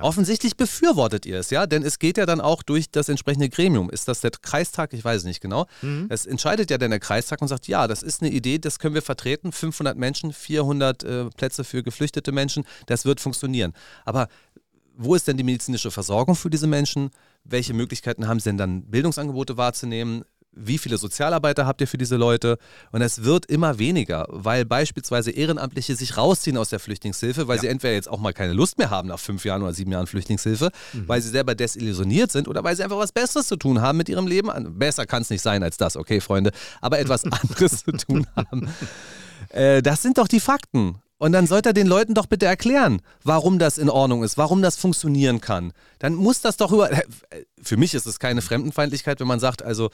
A: Offensichtlich befürwortet ihr es, ja, denn es geht ja dann auch durch das entsprechende Gremium. Ist das der Kreistag? Ich weiß es nicht genau. Es entscheidet ja dann der Kreistag und sagt, ja, das ist eine Idee, das können wir vertreten. 500 Menschen, 400 äh, Plätze für geflüchtete Menschen, das wird funktionieren. Aber wo ist denn die medizinische Versorgung für diese Menschen? Welche Möglichkeiten haben sie denn dann, Bildungsangebote wahrzunehmen? Wie viele Sozialarbeiter habt ihr für diese Leute? Und es wird immer weniger, weil beispielsweise Ehrenamtliche sich rausziehen aus der Flüchtlingshilfe, weil
B: Ja.
A: sie entweder jetzt auch mal keine Lust mehr haben nach fünf Jahren oder sieben Jahren Flüchtlingshilfe, weil sie selber desillusioniert sind oder weil sie einfach was Besseres zu tun haben mit ihrem Leben. Besser kann es nicht sein als das, okay, Freunde, aber etwas [LAUGHS] anderes zu tun haben. Äh, das sind doch die Fakten. Und dann sollte er den Leuten doch bitte erklären, warum das in Ordnung ist, warum das funktionieren kann. Dann muss das doch über. [LAUGHS] Für mich ist es keine Fremdenfeindlichkeit, wenn man sagt, also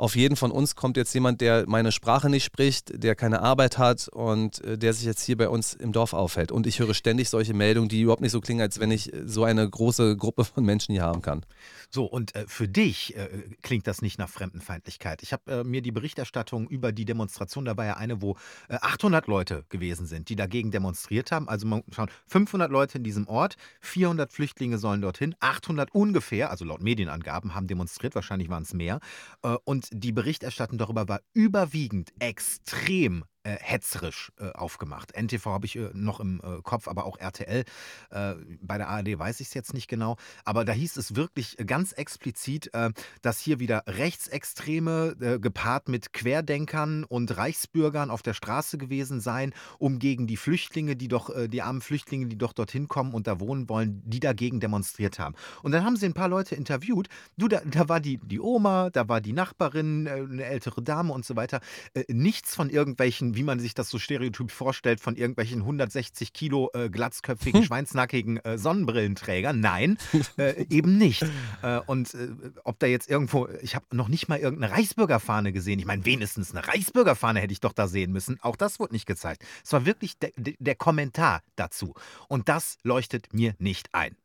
A: auf jeden von uns kommt jetzt jemand, der meine Sprache nicht spricht, der keine Arbeit hat und äh, der sich jetzt hier bei uns im Dorf aufhält. Und ich höre ständig solche Meldungen, die überhaupt nicht so klingen, als wenn ich so eine große Gruppe von Menschen hier haben kann.
B: So, und äh, für dich äh, klingt das nicht nach Fremdenfeindlichkeit. Ich habe äh, mir die Berichterstattung über die Demonstration, da war ja eine, wo äh, 800 Leute gewesen sind, die dagegen demonstriert haben. Also man schauen, 500 Leute in diesem Ort, 400 Flüchtlinge sollen dorthin, 800 ungefähr, also laut Medienangaben, haben demonstriert, wahrscheinlich waren es mehr. Äh, und die Berichterstattung darüber war überwiegend extrem äh, hetzerisch äh, aufgemacht. NTV habe ich äh, noch im äh, Kopf, aber auch RTL. Äh, bei der ARD weiß ich es jetzt nicht genau. Aber da hieß es wirklich ganz explizit, äh, dass hier wieder Rechtsextreme gepaart mit Querdenkern und Reichsbürgern auf der Straße gewesen seien, um gegen die Flüchtlinge, die doch, die armen Flüchtlinge, die doch dorthin kommen und da wohnen wollen, die dagegen demonstriert haben. Und dann haben sie ein paar Leute interviewt. Du, da, da war die, die Oma, da war die Nachbarin, eine ältere Dame und so weiter. Nichts von irgendwelchen von, wie man sich das so stereotyp vorstellt, von irgendwelchen 160 Kilo äh, glatzköpfigen, schweinsnackigen äh, Sonnenbrillenträgern. [LAUGHS] Nein, äh, eben nicht. Äh, und äh, ob da jetzt irgendwo, ich habe noch nicht mal irgendeine Reichsbürgerfahne gesehen. Ich meine, wenigstens eine Reichsbürgerfahne hätte ich doch da sehen müssen. Auch das wurde nicht gezeigt. Es war wirklich der, der Kommentar dazu. Und das leuchtet mir nicht ein.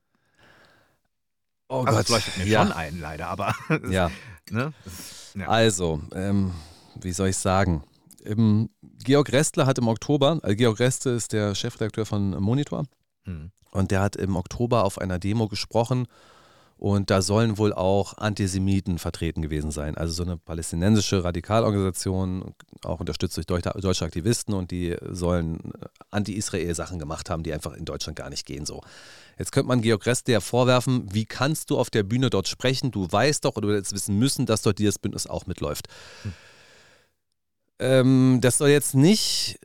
A: Oh
B: also
A: Gott.
B: es leuchtet mir
A: ja.
B: schon ein, leider, aber [LAUGHS]
A: Ja.
B: ne? ja.
A: Also, ähm, wie soll ich sagen? Ähm, Georg Restler hat im Oktober, also Georg Reste ist der Chefredakteur von Monitor,
B: Hm.
A: und der hat im Oktober auf einer Demo gesprochen und da sollen wohl auch Antisemiten vertreten gewesen sein. Also so eine palästinensische Radikalorganisation, auch unterstützt durch deutsche, Aktivisten und die sollen äh, Anti-Israel-Sachen gemacht haben, die einfach in Deutschland gar nicht gehen so. Jetzt könnte man Georg Reste ja vorwerfen, wie kannst du auf der Bühne dort sprechen? Du weißt doch oder du hättest wissen müssen, dass dort dieses Bündnis auch mitläuft. Ähm, das soll jetzt nicht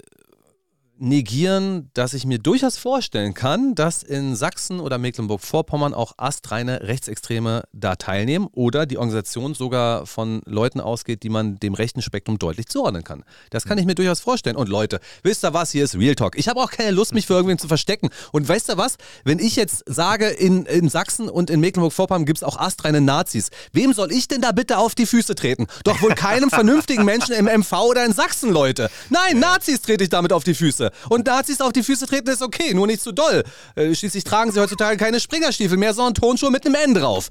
A: negieren, dass ich mir durchaus vorstellen kann, dass in Sachsen oder Mecklenburg-Vorpommern auch astreine Rechtsextreme da teilnehmen oder die Organisation sogar von Leuten ausgeht, die man dem rechten Spektrum deutlich zuordnen kann. Das kann ich mir durchaus vorstellen. Und Leute, wisst ihr was, hier ist Real Talk. Ich habe auch keine Lust, mich für irgendwen zu verstecken. Und weißt ihr was, wenn ich jetzt sage, in, in Sachsen und in Mecklenburg-Vorpommern gibt es auch astreine Nazis, wem soll ich denn da bitte auf die Füße treten? Doch wohl keinem vernünftigen Menschen im MV oder in Sachsen, Leute. Nein, Nazis trete ich damit auf die Füße. Und Nazis auf die Füße treten ist okay, nur nicht zu doll. Äh, schließlich tragen sie heutzutage keine Springerstiefel mehr, sondern Tonschuhe mit einem N drauf.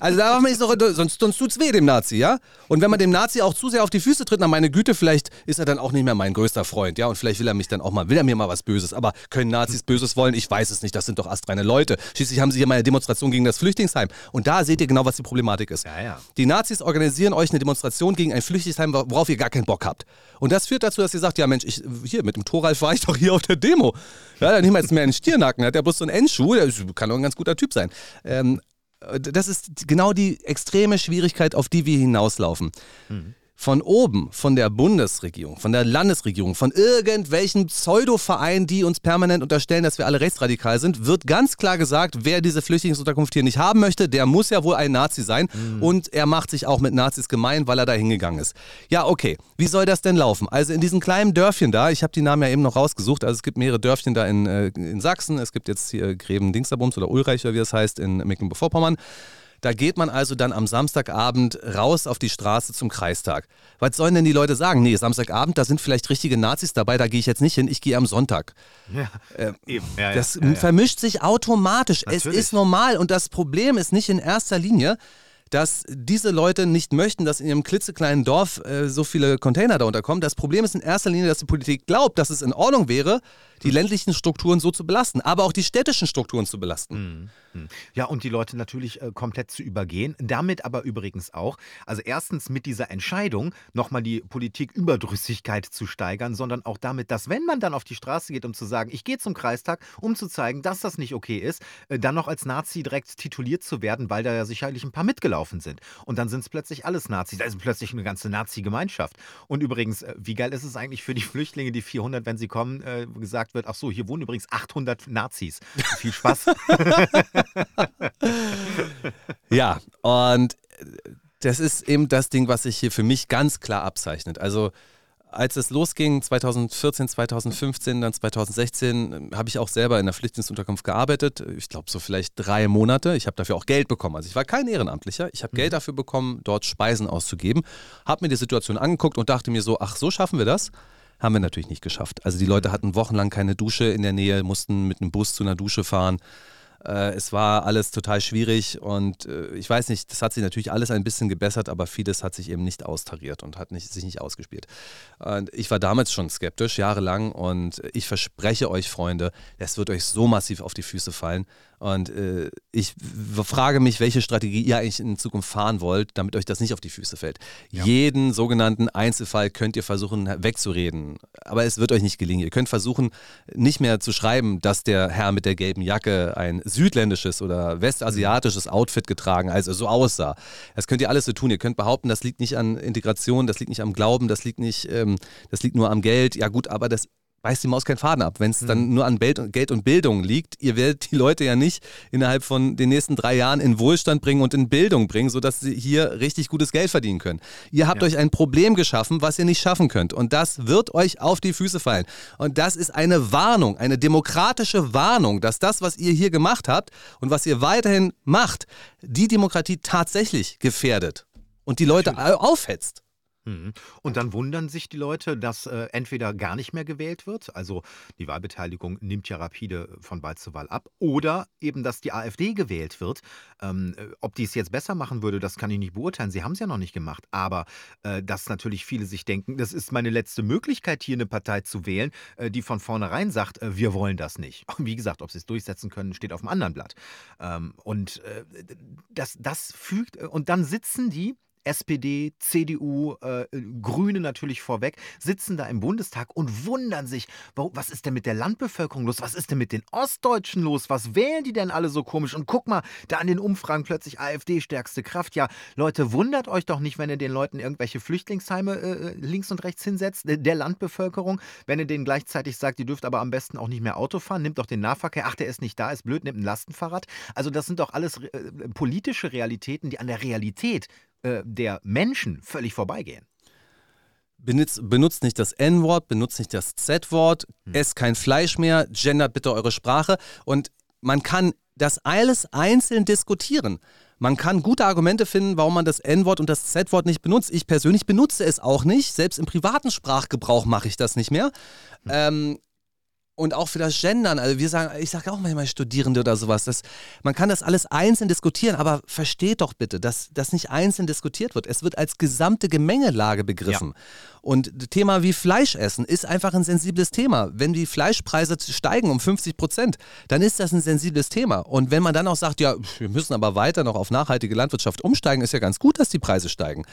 A: Also da man nicht so, sonst, sonst tut's weh dem Nazi, ja? Und wenn man dem Nazi auch zu sehr auf die Füße tritt, na meine Güte, vielleicht ist er dann auch nicht mehr mein größter Freund, ja? Und vielleicht will er mich dann auch mal, will er mir mal was Böses. Aber können Nazis Böses wollen? Ich weiß es nicht, das sind doch astreine Leute. Schließlich haben sie hier mal eine Demonstration gegen das Flüchtlingsheim. Und da seht ihr genau, was die Problematik ist.
B: Ja, ja.
A: Die Nazis organisieren euch eine Demonstration gegen ein Flüchtlingsheim, worauf ihr gar keinen Bock habt. Und das führt dazu, dass ihr sagt, ja Mensch, ich, hier mit dem Thoralf war ich doch hier auf der Demo. Ja, dann nehmen wir jetzt mehr einen Stiernacken. Der hat ja bloß so einen N-Schuh, der kann doch ein ganz guter Typ sein. Ähm, das ist genau die extreme Schwierigkeit, auf die wir hinauslaufen. Von oben, von der Bundesregierung, von der Landesregierung, von irgendwelchen Pseudo-Vereinen, die uns permanent unterstellen, dass wir alle rechtsradikal sind, wird ganz klar gesagt, wer diese Flüchtlingsunterkunft hier nicht haben möchte, der muss ja wohl ein Nazi sein. Und er macht sich auch mit Nazis gemein, weil er da hingegangen ist. Ja, okay. Wie soll das denn laufen? Also in diesem kleinen Dörfchen da, ich habe die Namen ja eben noch rausgesucht, also es gibt mehrere Dörfchen da in, äh, in Sachsen, es gibt jetzt hier Gräben-Dingsterbums oder Ulreich oder wie es heißt in Mecklenburg-Vorpommern. Da geht man also dann am Samstagabend raus auf die Straße zum Kreistag. Was sollen denn die Leute sagen? Nee, Samstagabend, da sind vielleicht richtige Nazis dabei, da gehe ich jetzt nicht hin, ich gehe am Sonntag.
B: Ja, eben. Ja,
A: Das
B: ja,
A: vermischt sich automatisch. Es
B: Natürlich.
A: ist normal und das Problem ist nicht in erster Linie, dass diese Leute nicht möchten, dass in ihrem klitzekleinen Dorf äh, so viele Container da unterkommen. Das Problem ist in erster Linie, dass die Politik glaubt, dass es in Ordnung wäre, die ländlichen Strukturen so zu belasten, aber auch die städtischen Strukturen zu belasten.
B: Ja, und die Leute natürlich äh, komplett zu übergehen. Damit aber übrigens auch, also erstens mit dieser Entscheidung nochmal die Politiküberdrüssigkeit zu steigern, sondern auch damit, dass wenn man dann auf die Straße geht, um zu sagen, ich gehe zum Kreistag, um zu zeigen, dass das nicht okay ist, äh, dann noch als Nazi direkt tituliert zu werden, weil da ja sicherlich ein paar mitgelaufen sind. Und dann sind es plötzlich alles Nazis. Da ist plötzlich eine ganze Nazi-Gemeinschaft. Und übrigens, äh, wie geil ist es eigentlich für die Flüchtlinge, die 400, wenn sie kommen, äh, gesagt wird, ach so, hier wohnen übrigens 800 Nazis. Viel Spaß. [LAUGHS]
A: Ja, und äh, das ist eben das Ding, was sich hier für mich ganz klar abzeichnet. Also als es losging, 2014, 2015, dann 2016, äh, habe ich auch selber in der Flüchtlingsunterkunft gearbeitet. Ich glaube, so vielleicht drei Monate. Ich habe dafür auch Geld bekommen. Also ich war kein Ehrenamtlicher. Ich habe Geld dafür bekommen, dort Speisen auszugeben. Habe mir die Situation angeguckt und dachte mir so, ach, so schaffen wir das? Haben wir natürlich nicht geschafft. Also die Leute hatten wochenlang keine Dusche in der Nähe, mussten mit einem Bus zu einer Dusche fahren. Äh, es war alles total schwierig und äh, ich weiß nicht, das hat sich natürlich alles ein bisschen gebessert, aber vieles hat sich eben nicht austariert und hat nicht, sich nicht ausgespielt. Und ich war damals schon skeptisch, jahrelang und ich verspreche euch, Freunde, es wird euch so massiv auf die Füße fallen. Und äh, ich frage mich, welche Strategie ihr eigentlich in Zukunft fahren wollt, damit euch das nicht auf die Füße fällt. Jeden sogenannten Einzelfall könnt ihr versuchen wegzureden, aber es wird euch nicht gelingen. Ihr könnt versuchen, nicht mehr zu schreiben, dass der Herr mit der gelben Jacke ein südländisches oder westasiatisches Outfit getragen, also so aussah. Das könnt ihr alles so tun. Ihr könnt behaupten, das liegt nicht an Integration, das liegt nicht am Glauben, das liegt nicht, ähm, das liegt nur am Geld. Ja gut, aber das beißt die Maus keinen Faden ab. Wenn es mhm. dann nur an Geld und Bildung liegt, ihr werdet die Leute ja nicht innerhalb von den nächsten drei Jahren in Wohlstand bringen und in Bildung bringen, sodass sie hier richtig gutes Geld verdienen können. Ihr habt ja. euch ein Problem geschaffen, was ihr nicht schaffen könnt. Und das wird euch auf die Füße fallen. Und das ist eine Warnung, eine demokratische Warnung, dass das, was ihr hier gemacht habt und was ihr weiterhin macht, die Demokratie tatsächlich gefährdet und die Leute Natürlich. aufhetzt.
B: Mhm. Und dann wundern sich die Leute, dass äh, entweder gar nicht mehr gewählt wird, also die Wahlbeteiligung nimmt ja rapide von Wahl zu Wahl ab, oder eben, dass die AfD gewählt wird. Ähm, äh, ob die es jetzt besser machen würde, das kann ich nicht beurteilen. Sie haben es ja noch nicht gemacht. Aber äh, dass natürlich viele sich denken, das ist meine letzte Möglichkeit, hier eine Partei zu wählen, äh, die von vornherein sagt, äh, wir wollen das nicht. [LAUGHS] Wie gesagt, ob sie es durchsetzen können, steht auf dem anderen Blatt. Ähm, und äh, das, das fügt, und dann sitzen die SPD, CDU, äh, Grüne natürlich vorweg, sitzen da im Bundestag und wundern sich, was ist denn mit der Landbevölkerung los? Was ist denn mit den Ostdeutschen los? Was wählen die denn alle so komisch? Und guck mal, da an den Umfragen plötzlich AfD stärkste Kraft. Ja, Leute, wundert euch doch nicht, wenn ihr den Leuten irgendwelche Flüchtlingsheime äh, äh links und rechts hinsetzt, der Landbevölkerung. Wenn ihr denen gleichzeitig sagt, ihr dürft aber am besten auch nicht mehr Auto fahren, nimmt doch den Nahverkehr. Ach, der ist nicht da, ist blöd, nimmt ein Lastenfahrrad. Also das sind doch alles äh, politische Realitäten, die an der Realität äh, der Menschen völlig vorbeigehen.
A: Benutzt, benutzt nicht das N-Wort, benutzt nicht das Z-Wort, hm. esst kein Fleisch mehr, gendert bitte eure Sprache. Und man kann das alles einzeln diskutieren. Man kann gute Argumente finden, warum man das N-Wort und das Z-Wort nicht benutzt. Ich persönlich benutze es auch nicht. Selbst im privaten Sprachgebrauch mache ich das nicht mehr. Hm. Ähm, und auch für das Gendern, also wir sagen, ich sage auch manchmal Studierende oder sowas, das, man kann das alles einzeln diskutieren, aber versteht doch bitte, dass das nicht einzeln diskutiert wird. Es wird als gesamte Gemengelage begriffen. Ja. Und Thema wie Fleischessen ist einfach ein sensibles Thema. Wenn die Fleischpreise steigen um 50 Prozent, dann ist das ein sensibles Thema. Und wenn man dann auch sagt, ja, wir müssen aber weiter noch auf nachhaltige Landwirtschaft umsteigen, ist ja ganz gut, dass die Preise steigen.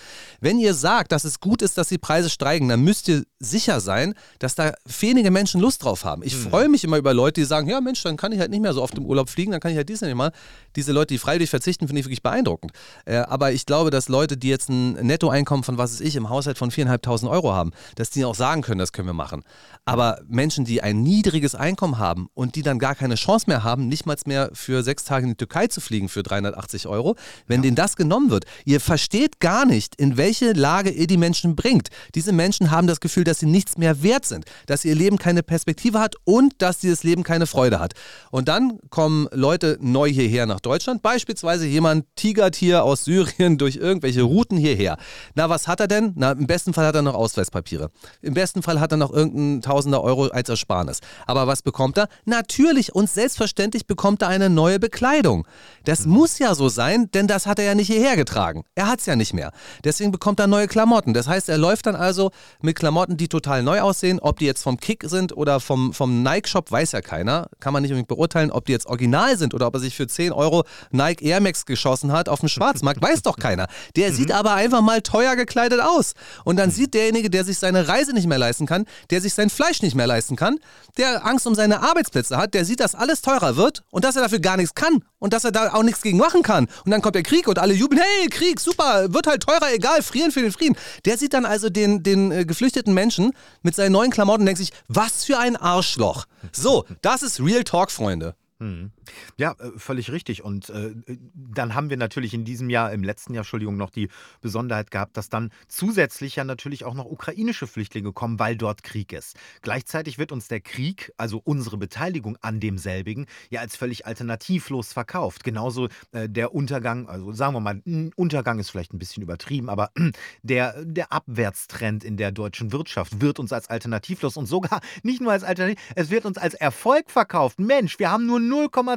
A: Wenn ihr sagt, dass es gut ist, dass die Preise steigen, dann müsst ihr sicher sein, dass da wenige Menschen Lust drauf haben. Ich mhm. freue mich immer über Leute, die sagen, ja Mensch, dann kann ich halt nicht mehr so oft im Urlaub fliegen, dann kann ich halt dies nicht mal. Diese Leute, die freiwillig verzichten, finde ich wirklich beeindruckend. Äh, aber ich glaube, dass Leute, die jetzt ein Nettoeinkommen von, was weiß ich, im Haushalt von 4.500 Euro Euro haben, dass die auch sagen können, das können wir machen. Aber Menschen, die ein niedriges Einkommen haben und die dann gar keine Chance mehr haben, nicht mal mehr für sechs Tage in die Türkei zu fliegen für 380 Euro, wenn ja. denen das genommen wird, ihr versteht gar nicht, in welche Lage ihr die Menschen bringt. Diese Menschen haben das Gefühl, dass sie nichts mehr wert sind, dass ihr Leben keine Perspektive hat und dass dieses Leben keine Freude hat. Und dann kommen Leute neu hierher nach Deutschland, beispielsweise jemand tigert hier aus Syrien [LAUGHS] durch irgendwelche Routen hierher. Na, was hat er denn? Na, im besten Fall hat er noch Ausweis. Ausweispapiere. Im besten Fall hat er noch irgendein Tausender Euro als Ersparnis. Aber was bekommt er? Natürlich und selbstverständlich bekommt er eine neue Bekleidung. Das mhm. muss ja so sein, denn das hat er ja nicht hierher getragen. Er hat es ja nicht mehr. Deswegen bekommt er neue Klamotten. Das heißt, er läuft dann also mit Klamotten, die total neu aussehen. Ob die jetzt vom Kick sind oder vom, vom Nike-Shop, weiß ja keiner. Kann man nicht unbedingt beurteilen, ob die jetzt original sind oder ob er sich für 10 Euro Nike Air Max geschossen hat auf dem Schwarzmarkt, weiß doch keiner. Der mhm. sieht aber einfach mal teuer gekleidet aus. Und dann sieht derjenige, der sich seine Reise nicht mehr leisten kann, der sich sein Fleisch nicht mehr leisten kann, der Angst um seine Arbeitsplätze hat, der sieht, dass alles teurer wird und dass er dafür gar nichts kann und dass er da auch nichts gegen machen kann. Und dann kommt der Krieg und alle jubeln, hey, Krieg, super, wird halt teurer, egal, frieren für den Frieden. Der sieht dann also den, den äh, geflüchteten Menschen mit seinen neuen Klamotten und denkt sich, was für ein Arschloch. So, das ist Real Talk, Freunde.
B: Mhm. Ja, äh, völlig richtig. Und äh, dann haben wir natürlich in diesem Jahr, im letzten Jahr, Entschuldigung, noch die Besonderheit gehabt, dass dann zusätzlich ja natürlich auch noch ukrainische Flüchtlinge kommen, weil dort Krieg ist. Gleichzeitig wird uns der Krieg, also unsere Beteiligung an demselbigen, ja als völlig alternativlos verkauft. Genauso äh, der Untergang, also sagen wir mal, Untergang ist vielleicht ein bisschen übertrieben, aber [CLEARS THROAT] der, der Abwärtstrend in der deutschen Wirtschaft wird uns als alternativlos und sogar nicht nur als Alternativ, es wird uns als Erfolg verkauft. Mensch, wir haben nur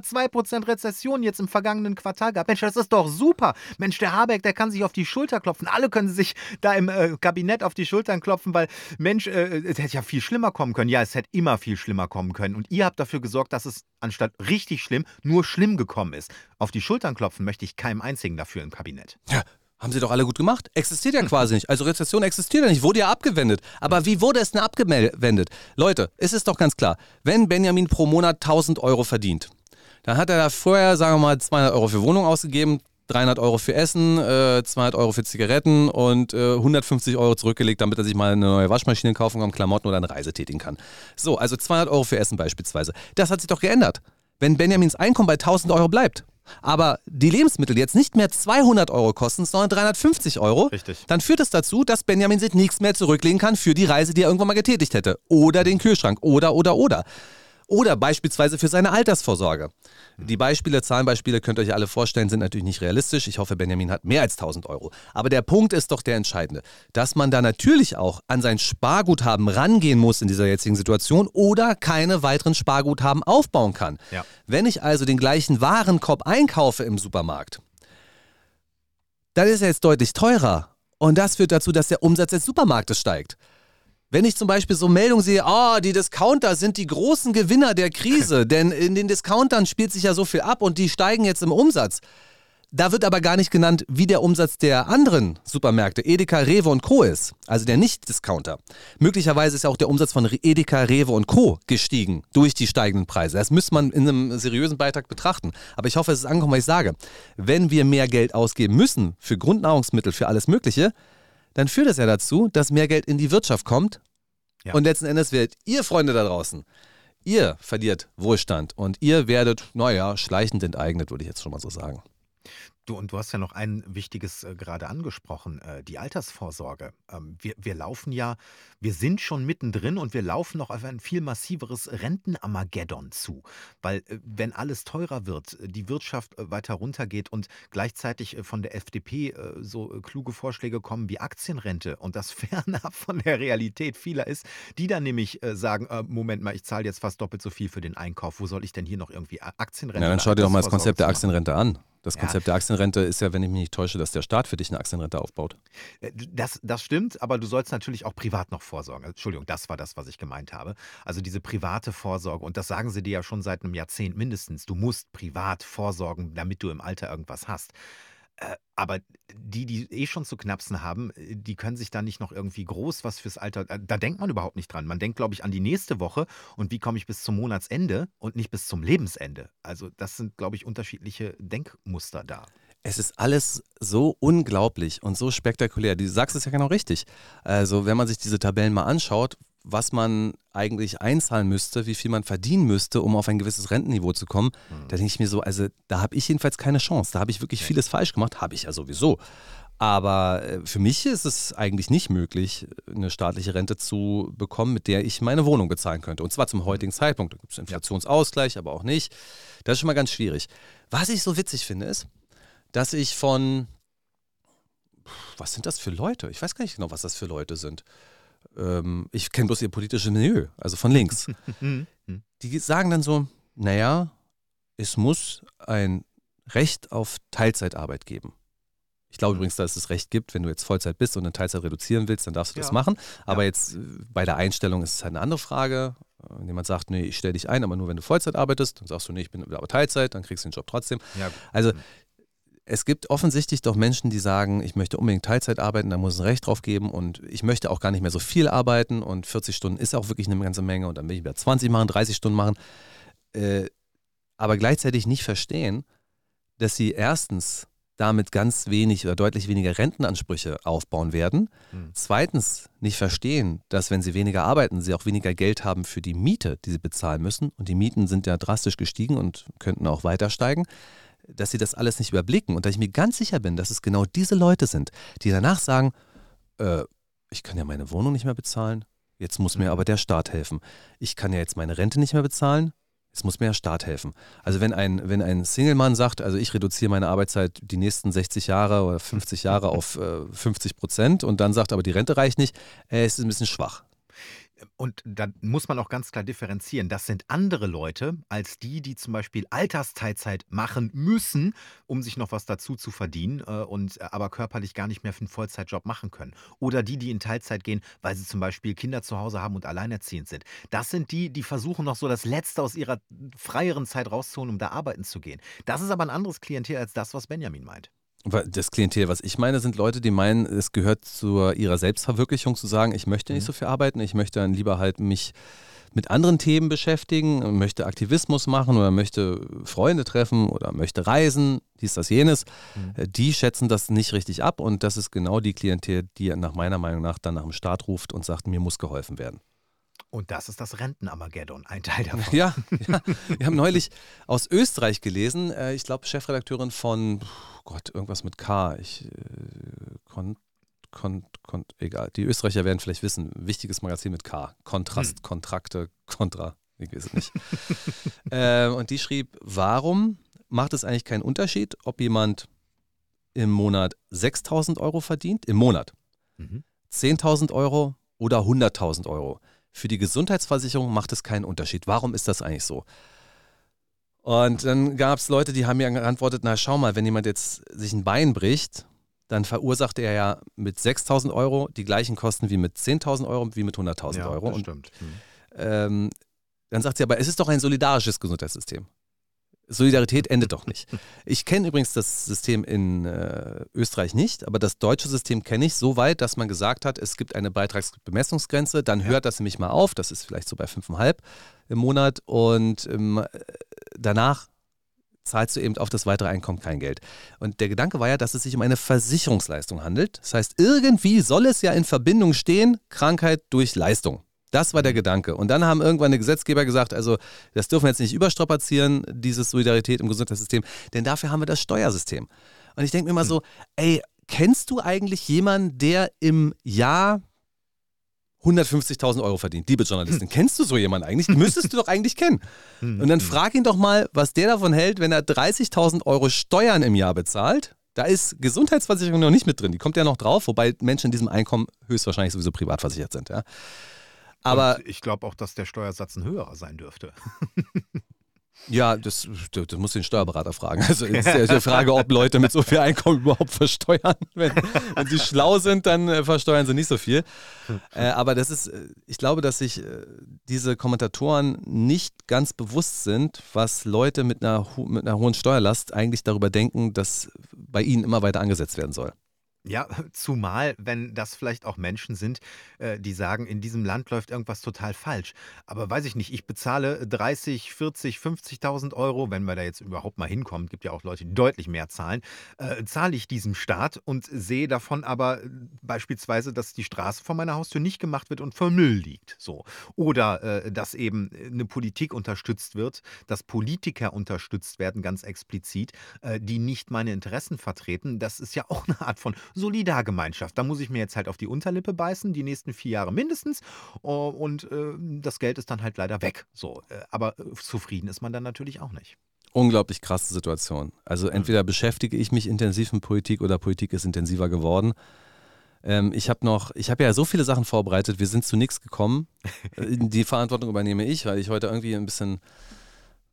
B: 0,2% Rezession jetzt im vergangenen Quartal gehabt. Mensch, das ist doch super. Mensch, der Habeck, der kann sich auf die Schulter klopfen. Alle können sich da im äh, Kabinett auf die Schultern klopfen, weil, Mensch, äh, es hätte ja viel schlimmer kommen können. Ja, es hätte immer viel schlimmer kommen können. Und ihr habt dafür gesorgt, dass es anstatt richtig schlimm nur schlimm gekommen ist. Auf die Schultern klopfen möchte ich keinem einzigen dafür im Kabinett.
A: Ja. Haben sie doch alle gut gemacht. Existiert ja [LAUGHS] quasi nicht. Also Rezession existiert ja nicht, wurde ja abgewendet. Aber wie wurde es denn abgewendet? Leute, es ist doch ganz klar, wenn Benjamin pro Monat 1000 Euro verdient, dann hat er da vorher, sagen wir mal, 200 Euro für Wohnung ausgegeben, 300 Euro für Essen, äh, 200 Euro für Zigaretten und äh, 150 Euro zurückgelegt, damit er sich mal eine neue Waschmaschine kaufen kann, Klamotten oder eine Reise tätigen kann. So, also 200 Euro für Essen beispielsweise. Das hat sich doch geändert. Wenn Benjamins Einkommen bei 1000 Euro bleibt, aber die Lebensmittel jetzt nicht mehr 200 Euro kosten, sondern 350 Euro,
B: Richtig.
A: dann führt es das dazu, dass Benjamin sich nichts mehr zurücklegen kann für die Reise, die er irgendwann mal getätigt hätte. Oder den Kühlschrank. Oder, oder, oder. Oder beispielsweise für seine Altersvorsorge. Die Beispiele, Zahlenbeispiele könnt ihr euch alle vorstellen, sind natürlich nicht realistisch. Ich hoffe, Benjamin hat mehr als 1000 Euro. Aber der Punkt ist doch der entscheidende, dass man da natürlich auch an sein Sparguthaben rangehen muss in dieser jetzigen Situation oder keine weiteren Sparguthaben aufbauen kann.
B: Ja.
A: Wenn ich also den gleichen Warenkorb einkaufe im Supermarkt, dann ist er jetzt deutlich teurer. Und das führt dazu, dass der Umsatz des Supermarktes steigt. Wenn ich zum Beispiel so Meldungen sehe, ah, die Discounter sind die großen Gewinner der Krise, [LAUGHS] denn in den Discountern spielt sich ja so viel ab und die steigen jetzt im Umsatz. Da wird aber gar nicht genannt, wie der Umsatz der anderen Supermärkte, Edeka, Rewe und Co. ist, also der Nicht-Discounter. Möglicherweise ist ja auch der Umsatz von Edeka, Rewe und Co. gestiegen durch die steigenden Preise. Das müsste man in einem seriösen Beitrag betrachten. Aber ich hoffe, es ist angekommen, was ich sage. Wenn wir mehr Geld ausgeben müssen für Grundnahrungsmittel, für alles Mögliche, dann führt das ja dazu, dass mehr Geld in die Wirtschaft kommt.
B: Ja.
A: Und letzten Endes werdet ihr, Freunde da draußen, ihr verliert Wohlstand und ihr werdet, naja, schleichend enteignet, würde ich jetzt schon mal so sagen.
B: Du, und du hast ja noch ein wichtiges äh, gerade angesprochen, äh, die Altersvorsorge. Ähm, wir, wir laufen ja, wir sind schon mittendrin und wir laufen noch auf ein viel massiveres Rentenarmageddon zu. Weil äh, wenn alles teurer wird, äh, die Wirtschaft äh, weiter runtergeht und gleichzeitig von der FDP so kluge Vorschläge kommen wie Aktienrente und das [LAUGHS] fernab von der Realität vieler ist, die dann nämlich sagen, Moment mal, ich zahle jetzt fast doppelt so viel für den Einkauf, wo soll ich denn hier noch irgendwie Aktienrente
A: Ja, dann schau dir doch mal das Konzept der? Aktienrente an. Das
B: Ja.
A: Konzept der Aktienrente ist ja, wenn ich mich nicht täusche, dass der Staat für dich eine Aktienrente aufbaut.
B: Das, das stimmt, aber du sollst natürlich auch privat noch vorsorgen. Also, Entschuldigung, das war das, was ich gemeint habe. Also diese private Vorsorge, und das sagen sie dir ja schon seit einem Jahrzehnt mindestens. Du musst privat vorsorgen, damit du im Alter irgendwas hast. Äh, Aber die, die eh schon zu knapsen haben, die können sich da nicht noch irgendwie groß was fürs Alter. äh, Da denkt man überhaupt nicht dran. Man denkt, glaube ich, an die nächste Woche und wie komme ich bis zum Monatsende und nicht bis zum Lebensende. Also, das sind, glaube ich, unterschiedliche Denkmuster da.
A: Es ist alles so unglaublich und so spektakulär. Du sagst es ja genau richtig. Also, wenn man sich diese Tabellen mal anschaut, was man eigentlich einzahlen müsste, wie viel man verdienen müsste, um auf ein gewisses Rentenniveau zu kommen,
B: Mhm.
A: da denke ich mir so, also da habe ich jedenfalls keine Chance. Da habe ich wirklich vieles falsch gemacht, habe ich ja sowieso. Aber äh, für mich ist es eigentlich nicht möglich, eine staatliche Rente zu bekommen, mit der ich meine Wohnung bezahlen könnte. Und zwar zum heutigen Zeitpunkt. Da gibt es Inflationsausgleich, aber auch nicht. Das ist schon mal ganz schwierig. Was ich so witzig finde, ist, dass ich von, was sind das für Leute? Ich weiß gar nicht genau, was das für Leute sind. Ähm, ich kenne bloß ihr politisches Milieu, also von links.
B: Mhm. [LAUGHS]
A: Die sagen dann so, naja, es muss ein Recht auf Teilzeitarbeit geben. Ich glaube übrigens, dass es das Recht gibt, wenn du jetzt Vollzeit bist und in Teilzeit reduzieren willst, dann darfst du das
B: Ja.
A: machen. Aber
B: Ja.
A: jetzt äh, bei der Einstellung ist es halt eine andere Frage. Äh, Wenn jemand sagt, nee, ich stelle dich ein, aber nur wenn du Vollzeit arbeitest, dann sagst du, nee, ich bin aber Teilzeit, dann kriegst du den Job trotzdem.
B: Ja.
A: Also
B: Mhm.
A: Es gibt offensichtlich doch Menschen, die sagen, ich möchte unbedingt Teilzeit arbeiten, da muss es ein Recht drauf geben und ich möchte auch gar nicht mehr so viel arbeiten und 40 Stunden ist auch wirklich eine ganze Menge und dann will ich wieder 20 machen, 30 Stunden machen. Äh, aber gleichzeitig nicht verstehen, dass sie erstens damit ganz wenig oder deutlich weniger Rentenansprüche aufbauen werden.
B: Mhm.
A: Zweitens nicht verstehen, dass wenn sie weniger arbeiten, sie auch weniger Geld haben für die Miete, die sie bezahlen müssen. Und die Mieten sind ja drastisch gestiegen und könnten auch weiter steigen dass sie das alles nicht überblicken und dass ich mir ganz sicher bin, dass es genau diese Leute sind, die danach sagen, äh, ich kann ja meine Wohnung nicht mehr bezahlen, jetzt muss mir
B: Mhm.
A: aber der Staat helfen. Ich kann ja jetzt meine Rente nicht mehr bezahlen, jetzt muss mir der Staat helfen. Also wenn ein, wenn ein Single-Mann sagt, also ich reduziere meine Arbeitszeit die nächsten 60 Jahre oder 50 Jahre auf äh, 50 Prozent und dann sagt aber die Rente reicht nicht, äh, es ist ein bisschen schwach.
B: Und da muss man auch ganz klar differenzieren. Das sind andere Leute als die, die zum Beispiel Altersteilzeit machen müssen, um sich noch was dazu zu verdienen äh, und äh, aber körperlich gar nicht mehr für einen Vollzeitjob machen können. Oder die, die in Teilzeit gehen, weil sie zum Beispiel Kinder zu Hause haben und alleinerziehend sind. Das sind die, die versuchen noch so das Letzte aus ihrer freieren Zeit rauszuholen, um da arbeiten zu gehen. Das ist aber ein anderes Klientel als das, was Benjamin meint.
A: Das Klientel, was ich meine, sind Leute, die meinen, es gehört zu ihrer Selbstverwirklichung zu sagen, ich möchte nicht mhm. so viel arbeiten, ich möchte dann lieber halt mich mit anderen Themen beschäftigen, möchte Aktivismus machen oder möchte Freunde treffen oder möchte reisen, dies, das, jenes, mhm. Äh, die schätzen das nicht richtig ab und das ist genau die Klientel, die nach meiner Meinung nach dann nach dem Staat ruft und sagt, mir muss geholfen werden.
B: Und das ist das Rentenarmageddon, ein Teil [LAUGHS] davon.
A: Ja, ja, wir haben neulich aus Österreich gelesen, äh, ich glaube Chefredakteurin von, Gott, irgendwas mit K, ich, äh, kon, kon, kon, egal, die Österreicher werden vielleicht wissen, wichtiges Magazin mit K, Kontrast, hm. Kontrakte, Kontra, ich weiß es nicht. [LAUGHS] äh, und die schrieb, warum macht es eigentlich keinen Unterschied, ob jemand im Monat 6.000 Euro verdient, im Monat, mhm. 10.000 Euro oder 100.000 Euro? Für die Gesundheitsversicherung macht es keinen Unterschied. Warum ist das eigentlich so? Und dann gab es Leute, die haben mir geantwortet, na schau mal, wenn jemand jetzt sich ein Bein bricht, dann verursacht er ja mit 6.000 Euro die gleichen Kosten wie mit 10.000 Euro, wie mit 100.000 ja, Euro.
B: Das stimmt.
A: Und, ähm, dann sagt sie aber, es ist doch ein solidarisches Gesundheitssystem. Solidarität endet doch nicht. [LAUGHS] Ich kenne übrigens das System in äh, Österreich nicht, aber das deutsche System kenne ich so weit, dass man gesagt hat, es gibt eine Beitragsbemessungsgrenze, dann ja. hört das nämlich mal auf, das ist vielleicht so bei 5,5 im Monat und ähm, danach zahlst du eben auf das weitere Einkommen kein Geld. Und der Gedanke war ja, dass es sich um eine Versicherungsleistung handelt. Das heißt, irgendwie soll es ja in Verbindung stehen, Krankheit durch Leistung. Das war der mhm. Gedanke. Und dann haben irgendwann die Gesetzgeber gesagt, also das dürfen wir jetzt nicht überstrapazieren, dieses Solidarität im Gesundheitssystem, denn dafür haben wir das Steuersystem. Und ich denke mir immer hm. so, ey, kennst du eigentlich jemanden, der im Jahr 150.000 Euro verdient, liebe Journalistin. Hm. Kennst du so jemanden eigentlich? Müsstest du doch eigentlich kennen. Hm, Und dann hm. frag ihn doch mal, was der davon hält, wenn er 30.000 Euro Steuern im Jahr bezahlt. Da ist Gesundheitsversicherung noch nicht mit drin. Die kommt ja noch drauf, wobei Menschen in diesem Einkommen höchstwahrscheinlich sowieso privat versichert sind. Ja.
B: Aber Und ich glaube auch, dass der Steuersatz ein höherer sein dürfte. [LAUGHS]
A: Ja, das, das muss den Steuerberater fragen. Also ist ja die Frage, ob Leute mit so viel Einkommen überhaupt versteuern. [LAUGHS] Wenn, wenn sie schlau sind, dann äh, versteuern sie nicht so viel. Äh, aber das ist, äh, ich glaube, dass sich äh, diese Kommentatoren nicht ganz bewusst sind, was Leute mit einer, mit einer hohen Steuerlast eigentlich darüber denken, dass bei ihnen immer weiter angesetzt werden soll.
B: Ja, [LAUGHS] zumal, wenn das vielleicht auch Menschen sind, äh, die sagen, in diesem Land läuft irgendwas total falsch. Aber weiß ich nicht, ich bezahle 30, 40, 50.000 Euro, wenn wir da jetzt überhaupt mal hinkommen, gibt ja auch Leute, die deutlich mehr zahlen, äh, zahle ich diesem Staat und sehe davon aber äh, beispielsweise, dass die Straße vor meiner Haustür nicht gemacht wird und voll Müll liegt. So. Oder äh, dass eben eine Politik unterstützt wird, dass Politiker unterstützt werden, ganz explizit, äh, die nicht meine Interessen vertreten. Das ist ja [LAUGHS] auch eine Art von Solidargemeinschaft. Da muss ich mir jetzt halt auf die Unterlippe beißen, die nächsten vier Jahre mindestens. Oh, und äh, das Geld ist dann halt leider weg. So, äh, aber äh, zufrieden ist man dann natürlich auch nicht.
A: Unglaublich krasse Situation. Also entweder beschäftige ich mich intensiv mit Politik oder Politik ist intensiver geworden. Ähm, ich habe noch, ich habe ja so viele Sachen vorbereitet, wir sind zu nichts gekommen. [LAUGHS] Die Verantwortung übernehme ich, weil ich heute irgendwie ein bisschen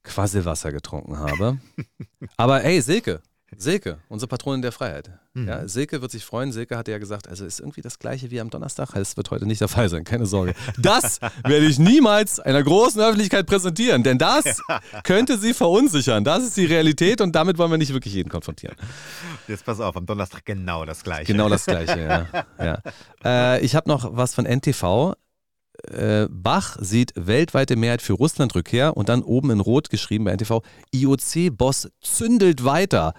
A: Quasselwasser getrunken habe. [LAUGHS] Aber ey, Silke, Silke, unsere Patronin der Freiheit. Mhm. Ja, Silke wird sich freuen. Silke hatte ja gesagt, also ist irgendwie das gleiche wie am Donnerstag. Es wird heute nicht der Fall sein, keine Sorge. Das [LAUGHS] werde ich niemals einer großen Öffentlichkeit präsentieren, denn das könnte sie verunsichern. Das ist die Realität und damit wollen wir nicht wirklich jeden konfrontieren.
B: Jetzt pass auf, am Donnerstag genau das gleiche.
A: Genau das gleiche, ja. [LAUGHS] ja. Äh, ich habe noch was von NTV. Äh, Bach sieht weltweite Mehrheit für Russland-Rückkehr und dann oben in Rot geschrieben bei NTV, IOC-Boss zündelt weiter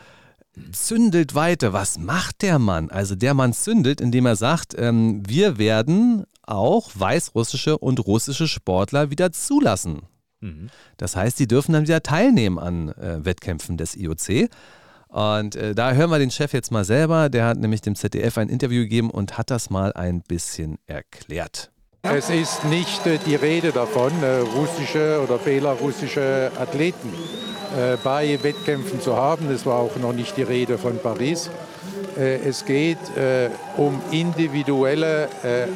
A: zündelt weiter. Was macht der Mann? Also der Mann zündelt, indem er sagt, ähm, wir werden auch weißrussische und russische Sportler wieder zulassen. Mhm. Das heißt, die dürfen dann wieder teilnehmen an äh, Wettkämpfen des IOC. Und äh, da hören wir den Chef jetzt mal selber. Der hat nämlich dem ZDF ein Interview gegeben und hat das mal ein bisschen erklärt.
D: Es ist nicht äh, die Rede davon, äh, russische oder belarussische Athleten äh, bei Wettkämpfen zu haben. Es war auch noch nicht die Rede von Paris. Es geht um individuelle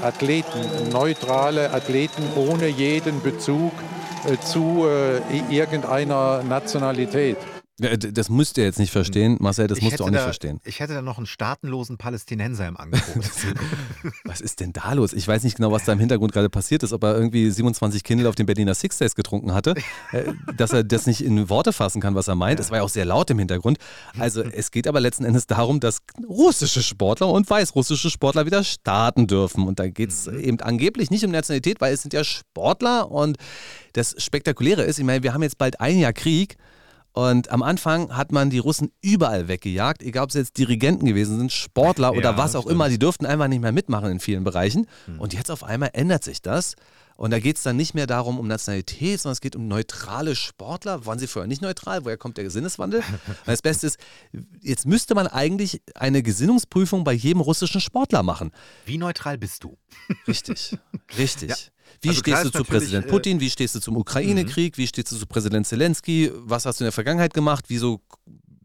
D: Athleten, neutrale Athleten ohne jeden Bezug zu irgendeiner Nationalität.
A: Das müsst ihr jetzt nicht verstehen. Marcel, das
B: Ich
A: musst du auch nicht
B: da,
A: verstehen.
B: Ich hätte da noch einen staatenlosen Palästinenser im Angebot. [LAUGHS]
A: Was ist denn da los? Ich weiß nicht genau, was da im Hintergrund gerade passiert ist, ob er irgendwie 27 Kindle auf den Berliner Six Days getrunken hatte, [LAUGHS] äh, dass er das nicht in Worte fassen kann, was er meint. Es war ja auch sehr laut im Hintergrund. Also es geht aber letzten Endes darum, dass russische Sportler und weißrussische Sportler wieder starten dürfen. Und da geht es eben angeblich nicht um Nationalität, weil es sind ja Sportler und das Spektakuläre ist, ich meine, wir haben jetzt bald ein Jahr Krieg. Und am Anfang hat man die Russen überall weggejagt, egal ob es jetzt Dirigenten gewesen sind, Sportler oder
B: Ja,
A: was auch
B: stimmt.
A: immer, die durften einfach nicht mehr mitmachen in vielen Bereichen. Und jetzt auf einmal ändert sich das. Und da geht es dann nicht mehr darum, um Nationalität, sondern es geht um neutrale Sportler. Waren sie vorher nicht neutral? Woher kommt der Sinneswandel? [LAUGHS] Und das Beste ist, jetzt müsste man eigentlich eine Gesinnungsprüfung bei jedem russischen Sportler machen.
B: Wie neutral bist du?
A: Richtig, [LAUGHS] richtig.
B: Ja.
A: Wie
B: Also
A: stehst du zu Präsident
B: äh,
A: Putin? Wie stehst du zum Ukraine-Krieg? Wie stehst du zu Präsident Zelensky? Was hast du in der Vergangenheit gemacht? Wieso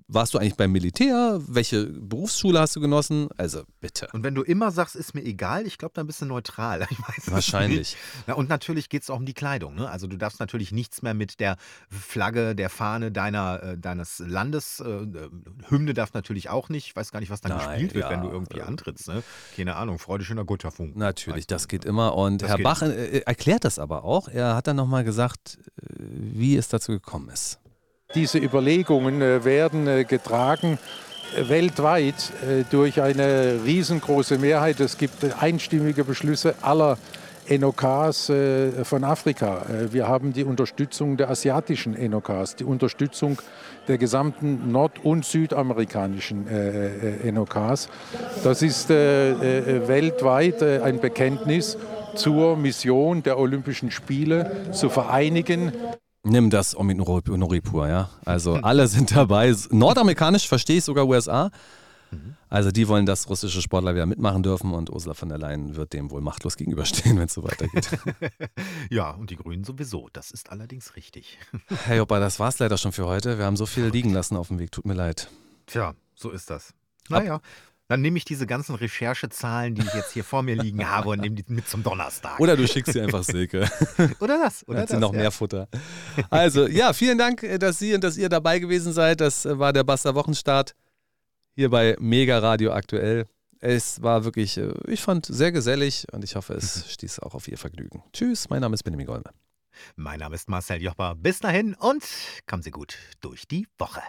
A: warst du eigentlich beim Militär? Welche Berufsschule hast du genossen? Also bitte.
B: Und wenn du immer sagst, ist mir egal, ich glaube, dann bist du neutral. [LAUGHS] Ich weiß es
A: Wahrscheinlich.
B: Na, und natürlich geht es auch um die Kleidung. Ne? Also du darfst natürlich nichts mehr mit der Flagge, der Fahne deiner, äh, deines Landes. Äh, äh, Hymne darf natürlich auch nicht. Ich weiß gar nicht, was dann
A: Nein,
B: gespielt wird,
A: ja,
B: wenn du irgendwie
A: äh,
B: antrittst. Ne? Keine Ahnung, Freude schöner Gutterfunk.
A: Natürlich, das geht immer. Und
B: Das
A: Herr. Bach äh, erklärt das aber auch. Er hat dann nochmal gesagt, wie es dazu gekommen ist.
D: Diese Überlegungen äh, werden äh, getragen äh, weltweit durch eine riesengroße Mehrheit. Es gibt einstimmige Beschlüsse aller NOKs von Afrika. Wir haben die Unterstützung der asiatischen NOKs, die Unterstützung der gesamten nord- und südamerikanischen NOKs. Das ist weltweit ein Bekenntnis zur Mission der Olympischen Spiele, zu vereinigen
A: Nimm das Omid Noripur, ja. Also alle sind dabei. Nordamerikanisch verstehe ich sogar USA. Also die wollen, dass russische Sportler wieder mitmachen dürfen und Ursula von der Leyen wird dem wohl machtlos gegenüberstehen, [LAUGHS] wenn es so weitergeht. [LAUGHS]
B: Ja, und die Grünen sowieso. Das ist allerdings richtig. [LAUGHS]
A: Herr Joppa, das war's leider schon für heute. Wir haben so viel liegen lassen auf dem Weg. Tut mir leid.
B: Tja, so ist das. Naja. Dann nehme ich diese ganzen Recherchezahlen, die ich jetzt hier vor mir liegen habe, und nehme die mit zum Donnerstag.
A: Oder du schickst sie einfach Silke. [LAUGHS]
B: Oder das. Oder
A: Dann hat sie
B: das,
A: noch
B: ja.
A: mehr Futter. Also, ja, vielen Dank, äh, dass Sie und dass ihr dabei gewesen seid. Das äh, war der Basta Wochenstart hier bei Mega Radio aktuell. Es war wirklich, äh, ich fand, sehr gesellig und ich hoffe, es stieß auch auf Ihr Vergnügen. Tschüss, mein Name ist Benjamin Goldmann.
B: Mein Name ist Marcel Jopper. Bis dahin und kommen Sie gut durch die Woche.